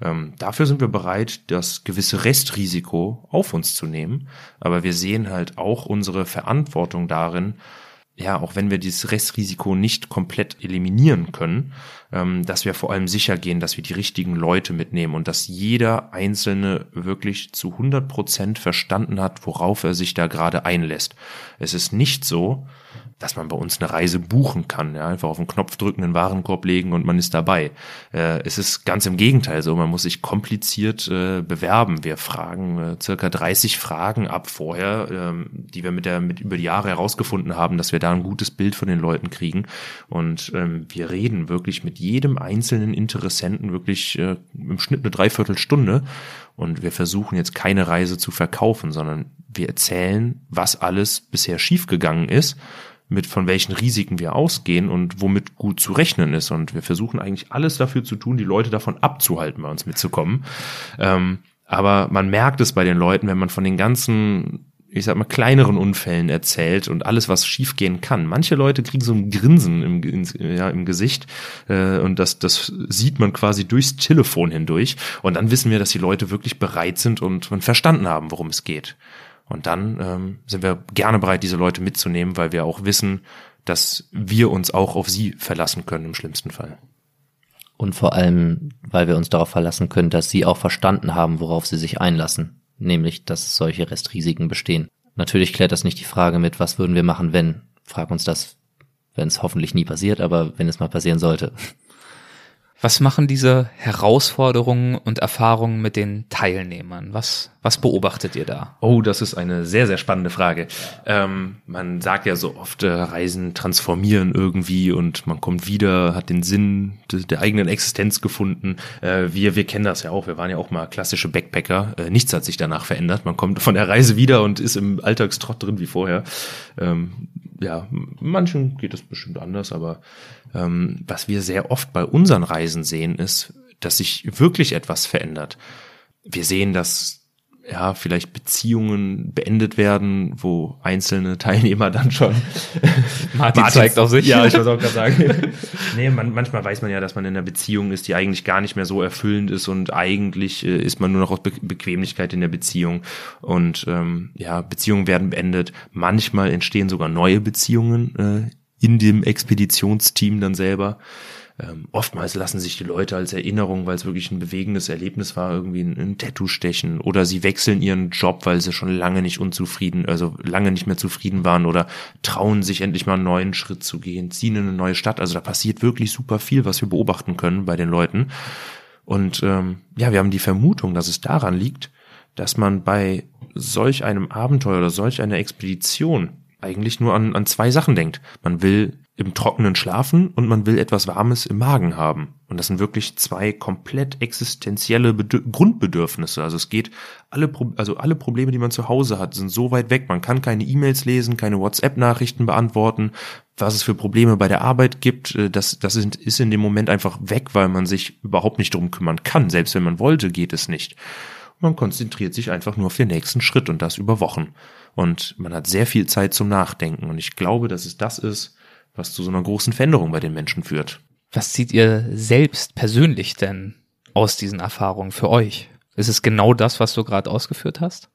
Ähm, dafür sind wir bereit, das gewisse Restrisiko auf uns zu nehmen, aber wir sehen halt auch unsere Verantwortung darin, ja, auch wenn wir dieses Restrisiko nicht komplett eliminieren können, ähm, dass wir vor allem sicher gehen, dass wir die richtigen Leute mitnehmen und dass jeder Einzelne wirklich zu 100 Prozent verstanden hat, worauf er sich da gerade einlässt. Es ist nicht so, dass man bei uns eine Reise buchen kann. Ja, einfach auf den Knopf drücken, einen Warenkorb legen und man ist dabei. Äh, es ist ganz im Gegenteil so, man muss sich kompliziert äh, bewerben. Wir fragen äh, circa 30 Fragen ab vorher, ähm, die wir mit der mit über die Jahre herausgefunden haben, dass wir da ein gutes Bild von den Leuten kriegen. Und ähm, wir reden wirklich mit jedem einzelnen Interessenten wirklich äh, im Schnitt eine Dreiviertelstunde. Und wir versuchen jetzt keine Reise zu verkaufen, sondern wir erzählen, was alles bisher schiefgegangen ist mit von welchen Risiken wir ausgehen und womit gut zu rechnen ist. Und wir versuchen eigentlich alles dafür zu tun, die Leute davon abzuhalten, bei uns mitzukommen. Ähm, aber man merkt es bei den Leuten, wenn man von den ganzen, ich sag mal, kleineren Unfällen erzählt und alles, was schiefgehen kann. Manche Leute kriegen so ein Grinsen im, in, ja, im Gesicht äh, und das, das sieht man quasi durchs Telefon hindurch. Und dann wissen wir, dass die Leute wirklich bereit sind und, und verstanden haben, worum es geht. Und dann ähm, sind wir gerne bereit, diese Leute mitzunehmen, weil wir auch wissen, dass wir uns auch auf sie verlassen können im schlimmsten Fall. Und vor allem, weil wir uns darauf verlassen können, dass sie auch verstanden haben, worauf sie sich einlassen. Nämlich, dass solche Restrisiken bestehen. Natürlich klärt das nicht die Frage mit, was würden wir machen, wenn. Frag uns das, wenn es hoffentlich nie passiert, aber wenn es mal passieren sollte. Was machen diese Herausforderungen und Erfahrungen mit den Teilnehmern? Was, was beobachtet ihr da? Oh, das ist eine sehr, sehr spannende Frage. Ähm, man sagt ja so oft, äh, Reisen transformieren irgendwie und man kommt wieder, hat den Sinn de, der eigenen Existenz gefunden. Äh, wir, wir kennen das ja auch. Wir waren ja auch mal klassische Backpacker. Äh, nichts hat sich danach verändert. Man kommt von der Reise wieder und ist im Alltagstrott drin wie vorher. Ähm, ja, manchen geht es bestimmt anders, aber ähm, was wir sehr oft bei unseren Reisen sehen, ist, dass sich wirklich etwas verändert. Wir sehen, dass ja, vielleicht Beziehungen beendet werden, wo einzelne Teilnehmer dann schon Martin, Martin zeigt auf sich. Ja, ich muss auch gerade sagen. nee, man, manchmal weiß man ja, dass man in einer Beziehung ist, die eigentlich gar nicht mehr so erfüllend ist und eigentlich äh, ist man nur noch aus Be Bequemlichkeit in der Beziehung und ähm, ja, Beziehungen werden beendet. Manchmal entstehen sogar neue Beziehungen äh, in dem Expeditionsteam dann selber. Ähm, oftmals lassen sich die Leute als Erinnerung, weil es wirklich ein bewegendes Erlebnis war, irgendwie ein, ein, Tattoo stechen oder sie wechseln ihren Job, weil sie schon lange nicht unzufrieden, also lange nicht mehr zufrieden waren oder trauen sich endlich mal einen neuen Schritt zu gehen, ziehen in eine neue Stadt. Also da passiert wirklich super viel, was wir beobachten können bei den Leuten. Und ähm, ja, wir haben die Vermutung, dass es daran liegt, dass man bei solch einem Abenteuer oder solch einer Expedition eigentlich nur an, an zwei Sachen denkt. Man will im Trockenen schlafen und man will etwas Warmes im Magen haben. Und das sind wirklich zwei komplett existenzielle Bedür Grundbedürfnisse. Also es geht alle, also alle Probleme, die man zu Hause hat, sind so weit weg. Man kann keine E-Mails lesen, keine WhatsApp-Nachrichten beantworten. Was es für Probleme bei der Arbeit gibt, äh, das, das ist in dem Moment einfach weg, weil man sich überhaupt nicht drum kümmern kann. Selbst wenn man wollte, geht es nicht. Man konzentriert sich einfach nur auf den nächsten Schritt und das über Wochen. Und man hat sehr viel Zeit zum Nachdenken. Und ich glaube, dass es das ist, was zu so einer großen Veränderung bei den Menschen führt. Was zieht ihr selbst persönlich denn aus diesen Erfahrungen für euch? Ist es genau das, was du gerade ausgeführt hast?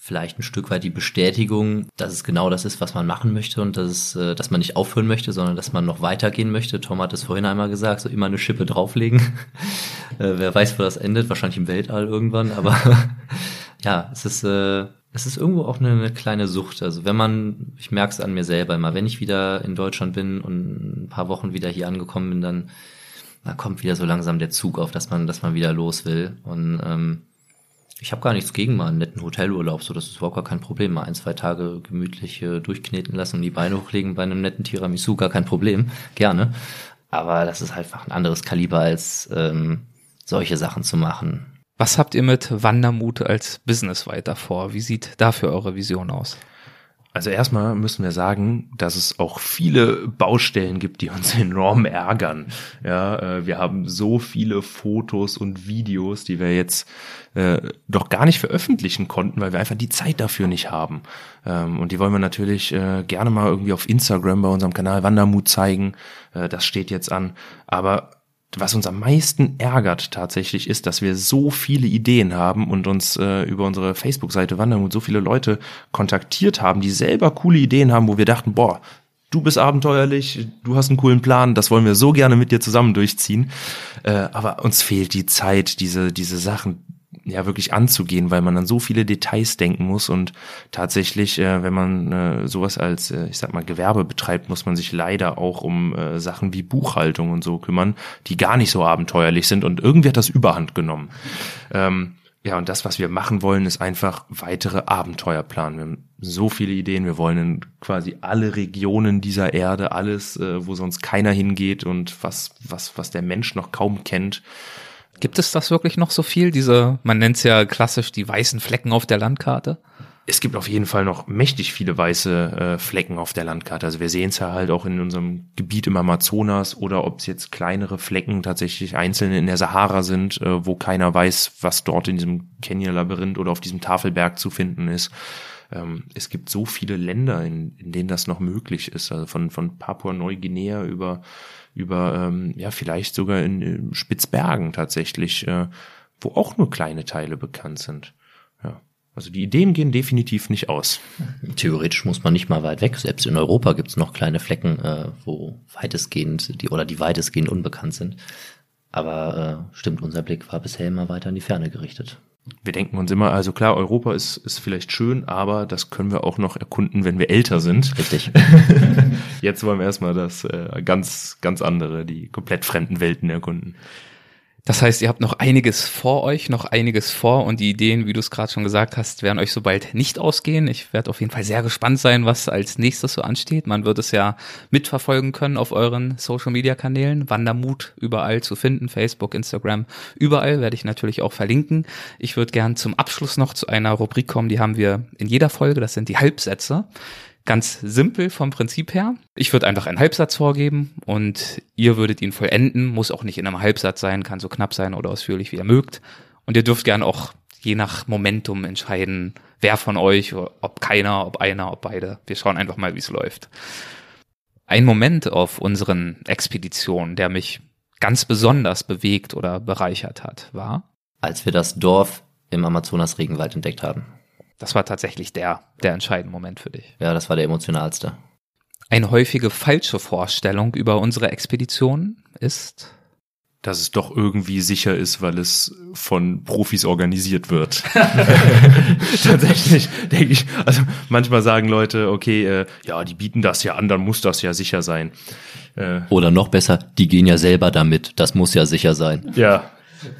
Vielleicht ein Stück weit die Bestätigung, dass es genau das ist, was man machen möchte und dass, es, äh, dass man nicht aufhören möchte, sondern dass man noch weitergehen möchte. Tom hat es vorhin einmal gesagt, so immer eine Schippe drauflegen. äh, wer weiß, wo das endet, wahrscheinlich im Weltall irgendwann, aber ja, es ist äh, es ist irgendwo auch eine, eine kleine Sucht. Also wenn man, ich merke es an mir selber immer, wenn ich wieder in Deutschland bin und ein paar Wochen wieder hier angekommen bin, dann da kommt wieder so langsam der Zug auf, dass man, dass man wieder los will. Und ähm, ich habe gar nichts gegen mal einen netten Hotelurlaub, so das ist überhaupt gar kein Problem. Mal ein, zwei Tage gemütlich äh, durchkneten lassen und die Beine hochlegen bei einem netten Tiramisu, gar kein Problem. Gerne. Aber das ist halt einfach ein anderes Kaliber als ähm, solche Sachen zu machen. Was habt ihr mit Wandermut als Business weiter vor? Wie sieht dafür eure Vision aus? Also erstmal müssen wir sagen, dass es auch viele Baustellen gibt, die uns enorm ärgern. Ja, äh, wir haben so viele Fotos und Videos, die wir jetzt äh, doch gar nicht veröffentlichen konnten, weil wir einfach die Zeit dafür nicht haben. Ähm, und die wollen wir natürlich äh, gerne mal irgendwie auf Instagram bei unserem Kanal Wandermut zeigen. Äh, das steht jetzt an. Aber was uns am meisten ärgert tatsächlich ist, dass wir so viele Ideen haben und uns äh, über unsere Facebook-Seite Wandermut so viele Leute kontaktiert haben, die selber coole Ideen haben, wo wir dachten, boah, du bist abenteuerlich, du hast einen coolen Plan, das wollen wir so gerne mit dir zusammen durchziehen. Äh, aber uns fehlt die Zeit, diese, diese Sachen ja wirklich anzugehen, weil man an so viele Details denken muss und tatsächlich, äh, wenn man äh, sowas als, äh, ich sag mal, Gewerbe betreibt, muss man sich leider auch um äh, Sachen wie Buchhaltung und so kümmern, die gar nicht so abenteuerlich sind und irgendwie hat das Überhand genommen. Ähm, ja, und das, was wir machen wollen, ist einfach weitere Abenteuer planen. Wir haben so viele Ideen. Wir wollen in quasi alle Regionen dieser Erde, alles, äh, wo sonst keiner hingeht und was, was, was der Mensch noch kaum kennt. Gibt es das wirklich noch so viel? Diese, man nennt es ja klassisch die weißen Flecken auf der Landkarte? Es gibt auf jeden Fall noch mächtig viele weiße äh, Flecken auf der Landkarte. Also wir sehen es ja halt auch in unserem Gebiet im Amazonas oder ob es jetzt kleinere Flecken tatsächlich einzelne in der Sahara sind, äh, wo keiner weiß, was dort in diesem Kenya-Labyrinth oder auf diesem Tafelberg zu finden ist. Ähm, es gibt so viele Länder, in, in denen das noch möglich ist. Also von, von Papua-Neuguinea über über ähm, ja vielleicht sogar in, Spitzbergen tatsächlich, äh, wo auch nur kleine Teile bekannt sind. Ja. Also die Ideen gehen definitiv nicht aus. Theoretisch muss man nicht mal weit weg. Selbst in Europa gibt es noch kleine Flecken, äh, wo weitestgehend die oder die weitestgehend unbekannt sind. Aber äh, stimmt, unser Blick war bisher immer weiter in die Ferne gerichtet wir denken uns immer, also klar, Europa ist, ist vielleicht schön, aber das können wir auch noch erkunden, wenn wir älter sind. Richtig. Jetzt wollen wir erstmal das äh, ganz, ganz andere, die komplett fremden Welten erkunden. Das heißt, ihr habt noch einiges vor euch, noch einiges vor und die Ideen, wie du es gerade schon gesagt hast, werden euch so bald nicht ausgehen. Ich werde auf jeden Fall sehr gespannt sein, was als nächstes so ansteht. Man wird es ja mitverfolgen können auf euren Social Media Kanälen. Wandermut überall zu finden, Facebook, Instagram, überall werde ich natürlich auch verlinken. Ich würde gern zum Abschluss noch zu einer Rubrik kommen, die haben wir in jeder Folge, das sind die Halbsätze. Ganz simpel vom Prinzip her. Ich würde einfach einen Halbsatz vorgeben und ihr würdet ihn vollenden. Muss auch nicht in einem Halbsatz sein, kann so knapp sein oder ausführlich, wie ihr mögt. Und ihr dürft gern auch je nach Momentum entscheiden, wer von euch, ob keiner, ob einer, ob beide. Wir schauen einfach mal, wie es läuft. Ein Moment auf unseren Expeditionen, der mich ganz besonders bewegt oder bereichert hat, war? Als wir das Dorf im Amazonas-Regenwald entdeckt haben. Das war tatsächlich der, der entscheidende Moment für dich. Ja, das war der emotionalste. Eine häufige falsche Vorstellung über unsere Expedition ist, dass es doch irgendwie sicher ist, weil es von Profis organisiert wird. Tatsächlich denke ich, also manchmal sagen Leute, okay, äh, ja, die bieten das ja an, dann muss das ja sicher sein. Äh, Oder noch besser, die gehen ja selber damit, das muss ja sicher sein. Ja,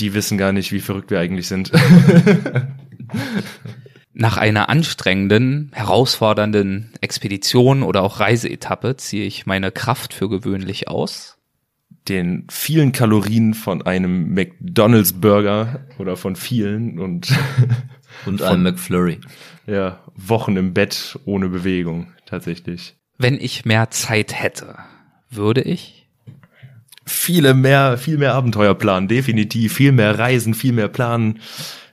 die wissen gar nicht, wie verrückt wir eigentlich sind. Nach einer anstrengenden, herausfordernden Expedition oder auch Reiseetappe ziehe ich meine Kraft für gewöhnlich aus. Den vielen Kalorien von einem McDonald's Burger oder von vielen und und einem McFlurry. Ja, Wochen im Bett ohne Bewegung tatsächlich. Wenn ich mehr Zeit hätte, würde ich viele mehr, viel mehr Abenteuer planen, definitiv, viel mehr reisen, viel mehr planen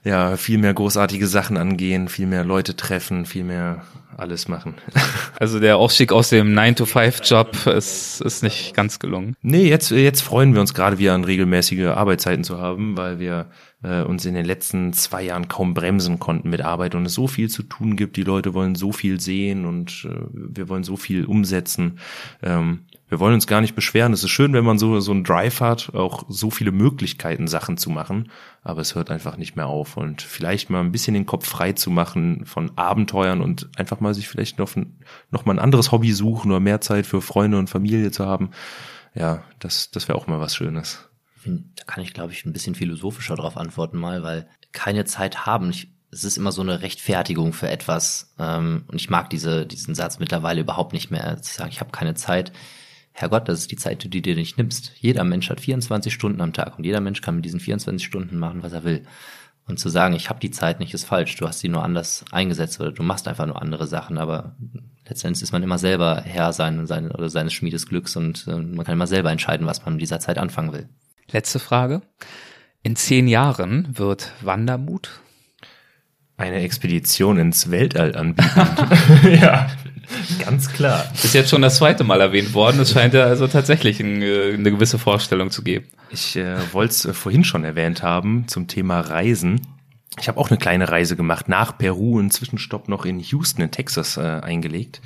ja, viel mehr großartige Sachen angehen, viel mehr Leute treffen, viel mehr alles machen. Also der Aufstieg aus dem 9-to-5-Job ist, ist nicht ganz gelungen. Nee, jetzt, jetzt freuen wir uns gerade wieder an regelmäßige Arbeitszeiten zu haben, weil wir äh, uns in den letzten zwei Jahren kaum bremsen konnten mit Arbeit und es so viel zu tun gibt. Die Leute wollen so viel sehen und äh, wir wollen so viel umsetzen. Ähm, wir wollen uns gar nicht beschweren. Es ist schön, wenn man so, so einen Drive hat, auch so viele Möglichkeiten, Sachen zu machen. Aber es hört einfach nicht mehr auf. Und vielleicht mal ein bisschen den Kopf frei zu machen von Abenteuern und einfach mal sich vielleicht noch, noch mal ein anderes Hobby suchen oder mehr Zeit für Freunde und Familie zu haben. Ja, das, das wäre auch mal was Schönes. Kann ich, glaube ich, ein bisschen philosophischer darauf antworten mal, weil keine Zeit haben. Ich, es ist immer so eine Rechtfertigung für etwas. Ähm, und ich mag diese, diesen Satz mittlerweile überhaupt nicht mehr. Zu sagen, ich habe keine Zeit. Herrgott, das ist die Zeit, die du dir nicht nimmst. Jeder Mensch hat 24 Stunden am Tag und jeder Mensch kann mit diesen 24 Stunden machen, was er will. Und zu sagen, ich habe die Zeit nicht, ist falsch. Du hast sie nur anders eingesetzt oder du machst einfach nur andere Sachen. Aber letztendlich ist man immer selber Herr sein, sein oder seines Schmiedesglücks und äh, man kann immer selber entscheiden, was man in dieser Zeit anfangen will. Letzte Frage. In zehn Jahren wird Wandermut eine Expedition ins Weltall anbieten. ja, ganz klar. Ist jetzt schon das zweite Mal erwähnt worden. Es scheint ja also tatsächlich ein, äh, eine gewisse Vorstellung zu geben. Ich äh, wollte es äh, vorhin schon erwähnt haben zum Thema Reisen. Ich habe auch eine kleine Reise gemacht nach Peru, einen Zwischenstopp noch in Houston in Texas äh, eingelegt.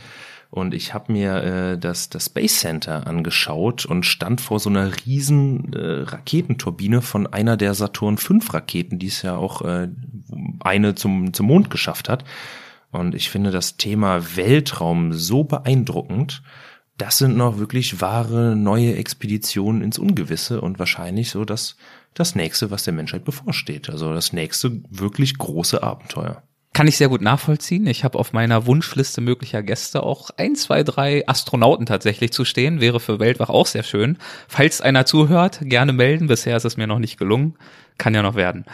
Und ich habe mir äh, das, das Space Center angeschaut und stand vor so einer riesen äh, Raketenturbine von einer der Saturn V Raketen, die es ja auch äh, eine zum, zum Mond geschafft hat. Und ich finde das Thema Weltraum so beeindruckend. Das sind noch wirklich wahre neue Expeditionen ins Ungewisse und wahrscheinlich so das, das nächste, was der Menschheit bevorsteht. Also das nächste wirklich große Abenteuer. Kann ich sehr gut nachvollziehen. Ich habe auf meiner Wunschliste möglicher Gäste auch ein, zwei, drei Astronauten tatsächlich zu stehen. Wäre für Weltwach auch sehr schön. Falls einer zuhört, gerne melden. Bisher ist es mir noch nicht gelungen. Kann ja noch werden.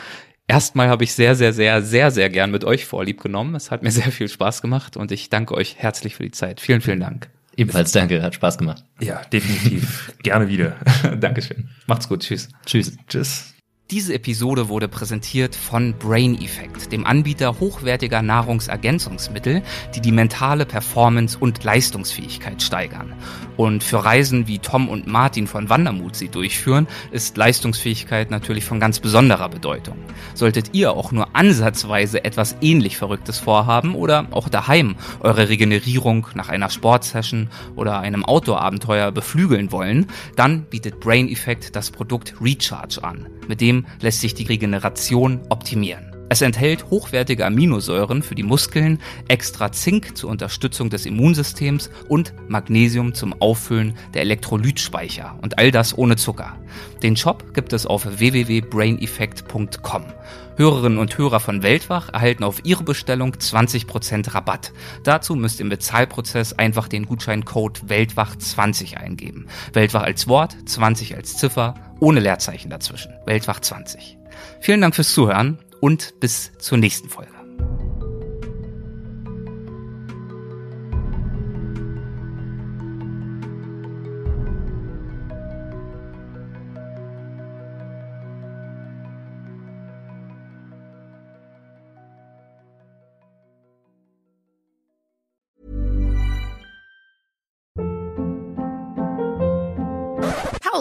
Erstmal habe ich sehr, sehr, sehr, sehr, sehr gern mit euch vorlieb genommen. Es hat mir sehr viel Spaß gemacht und ich danke euch herzlich für die Zeit. Vielen, vielen Dank. Ebenfalls danke, hat Spaß gemacht. Ja, definitiv. Gerne wieder. Dankeschön. Macht's gut. Tschüss. Tschüss. Tschüss. Diese Episode wurde präsentiert von Brain Effect, dem Anbieter hochwertiger Nahrungsergänzungsmittel, die die mentale Performance und Leistungsfähigkeit steigern. Und für Reisen wie Tom und Martin von Wandermut sie durchführen, ist Leistungsfähigkeit natürlich von ganz besonderer Bedeutung. Solltet ihr auch nur ansatzweise etwas ähnlich Verrücktes vorhaben oder auch daheim eure Regenerierung nach einer Sportsession oder einem Outdoor-Abenteuer beflügeln wollen, dann bietet Brain Effect das Produkt Recharge an, mit dem Zudem lässt sich die Regeneration optimieren. Es enthält hochwertige Aminosäuren für die Muskeln, extra Zink zur Unterstützung des Immunsystems und Magnesium zum Auffüllen der Elektrolytspeicher und all das ohne Zucker. Den Shop gibt es auf www.braineffect.com. Hörerinnen und Hörer von Weltwach erhalten auf ihre Bestellung 20% Rabatt. Dazu müsst ihr im Bezahlprozess einfach den Gutscheincode Weltwach20 eingeben. Weltwach als Wort, 20 als Ziffer, ohne Leerzeichen dazwischen. Weltwach 20. Vielen Dank fürs Zuhören und bis zur nächsten Folge.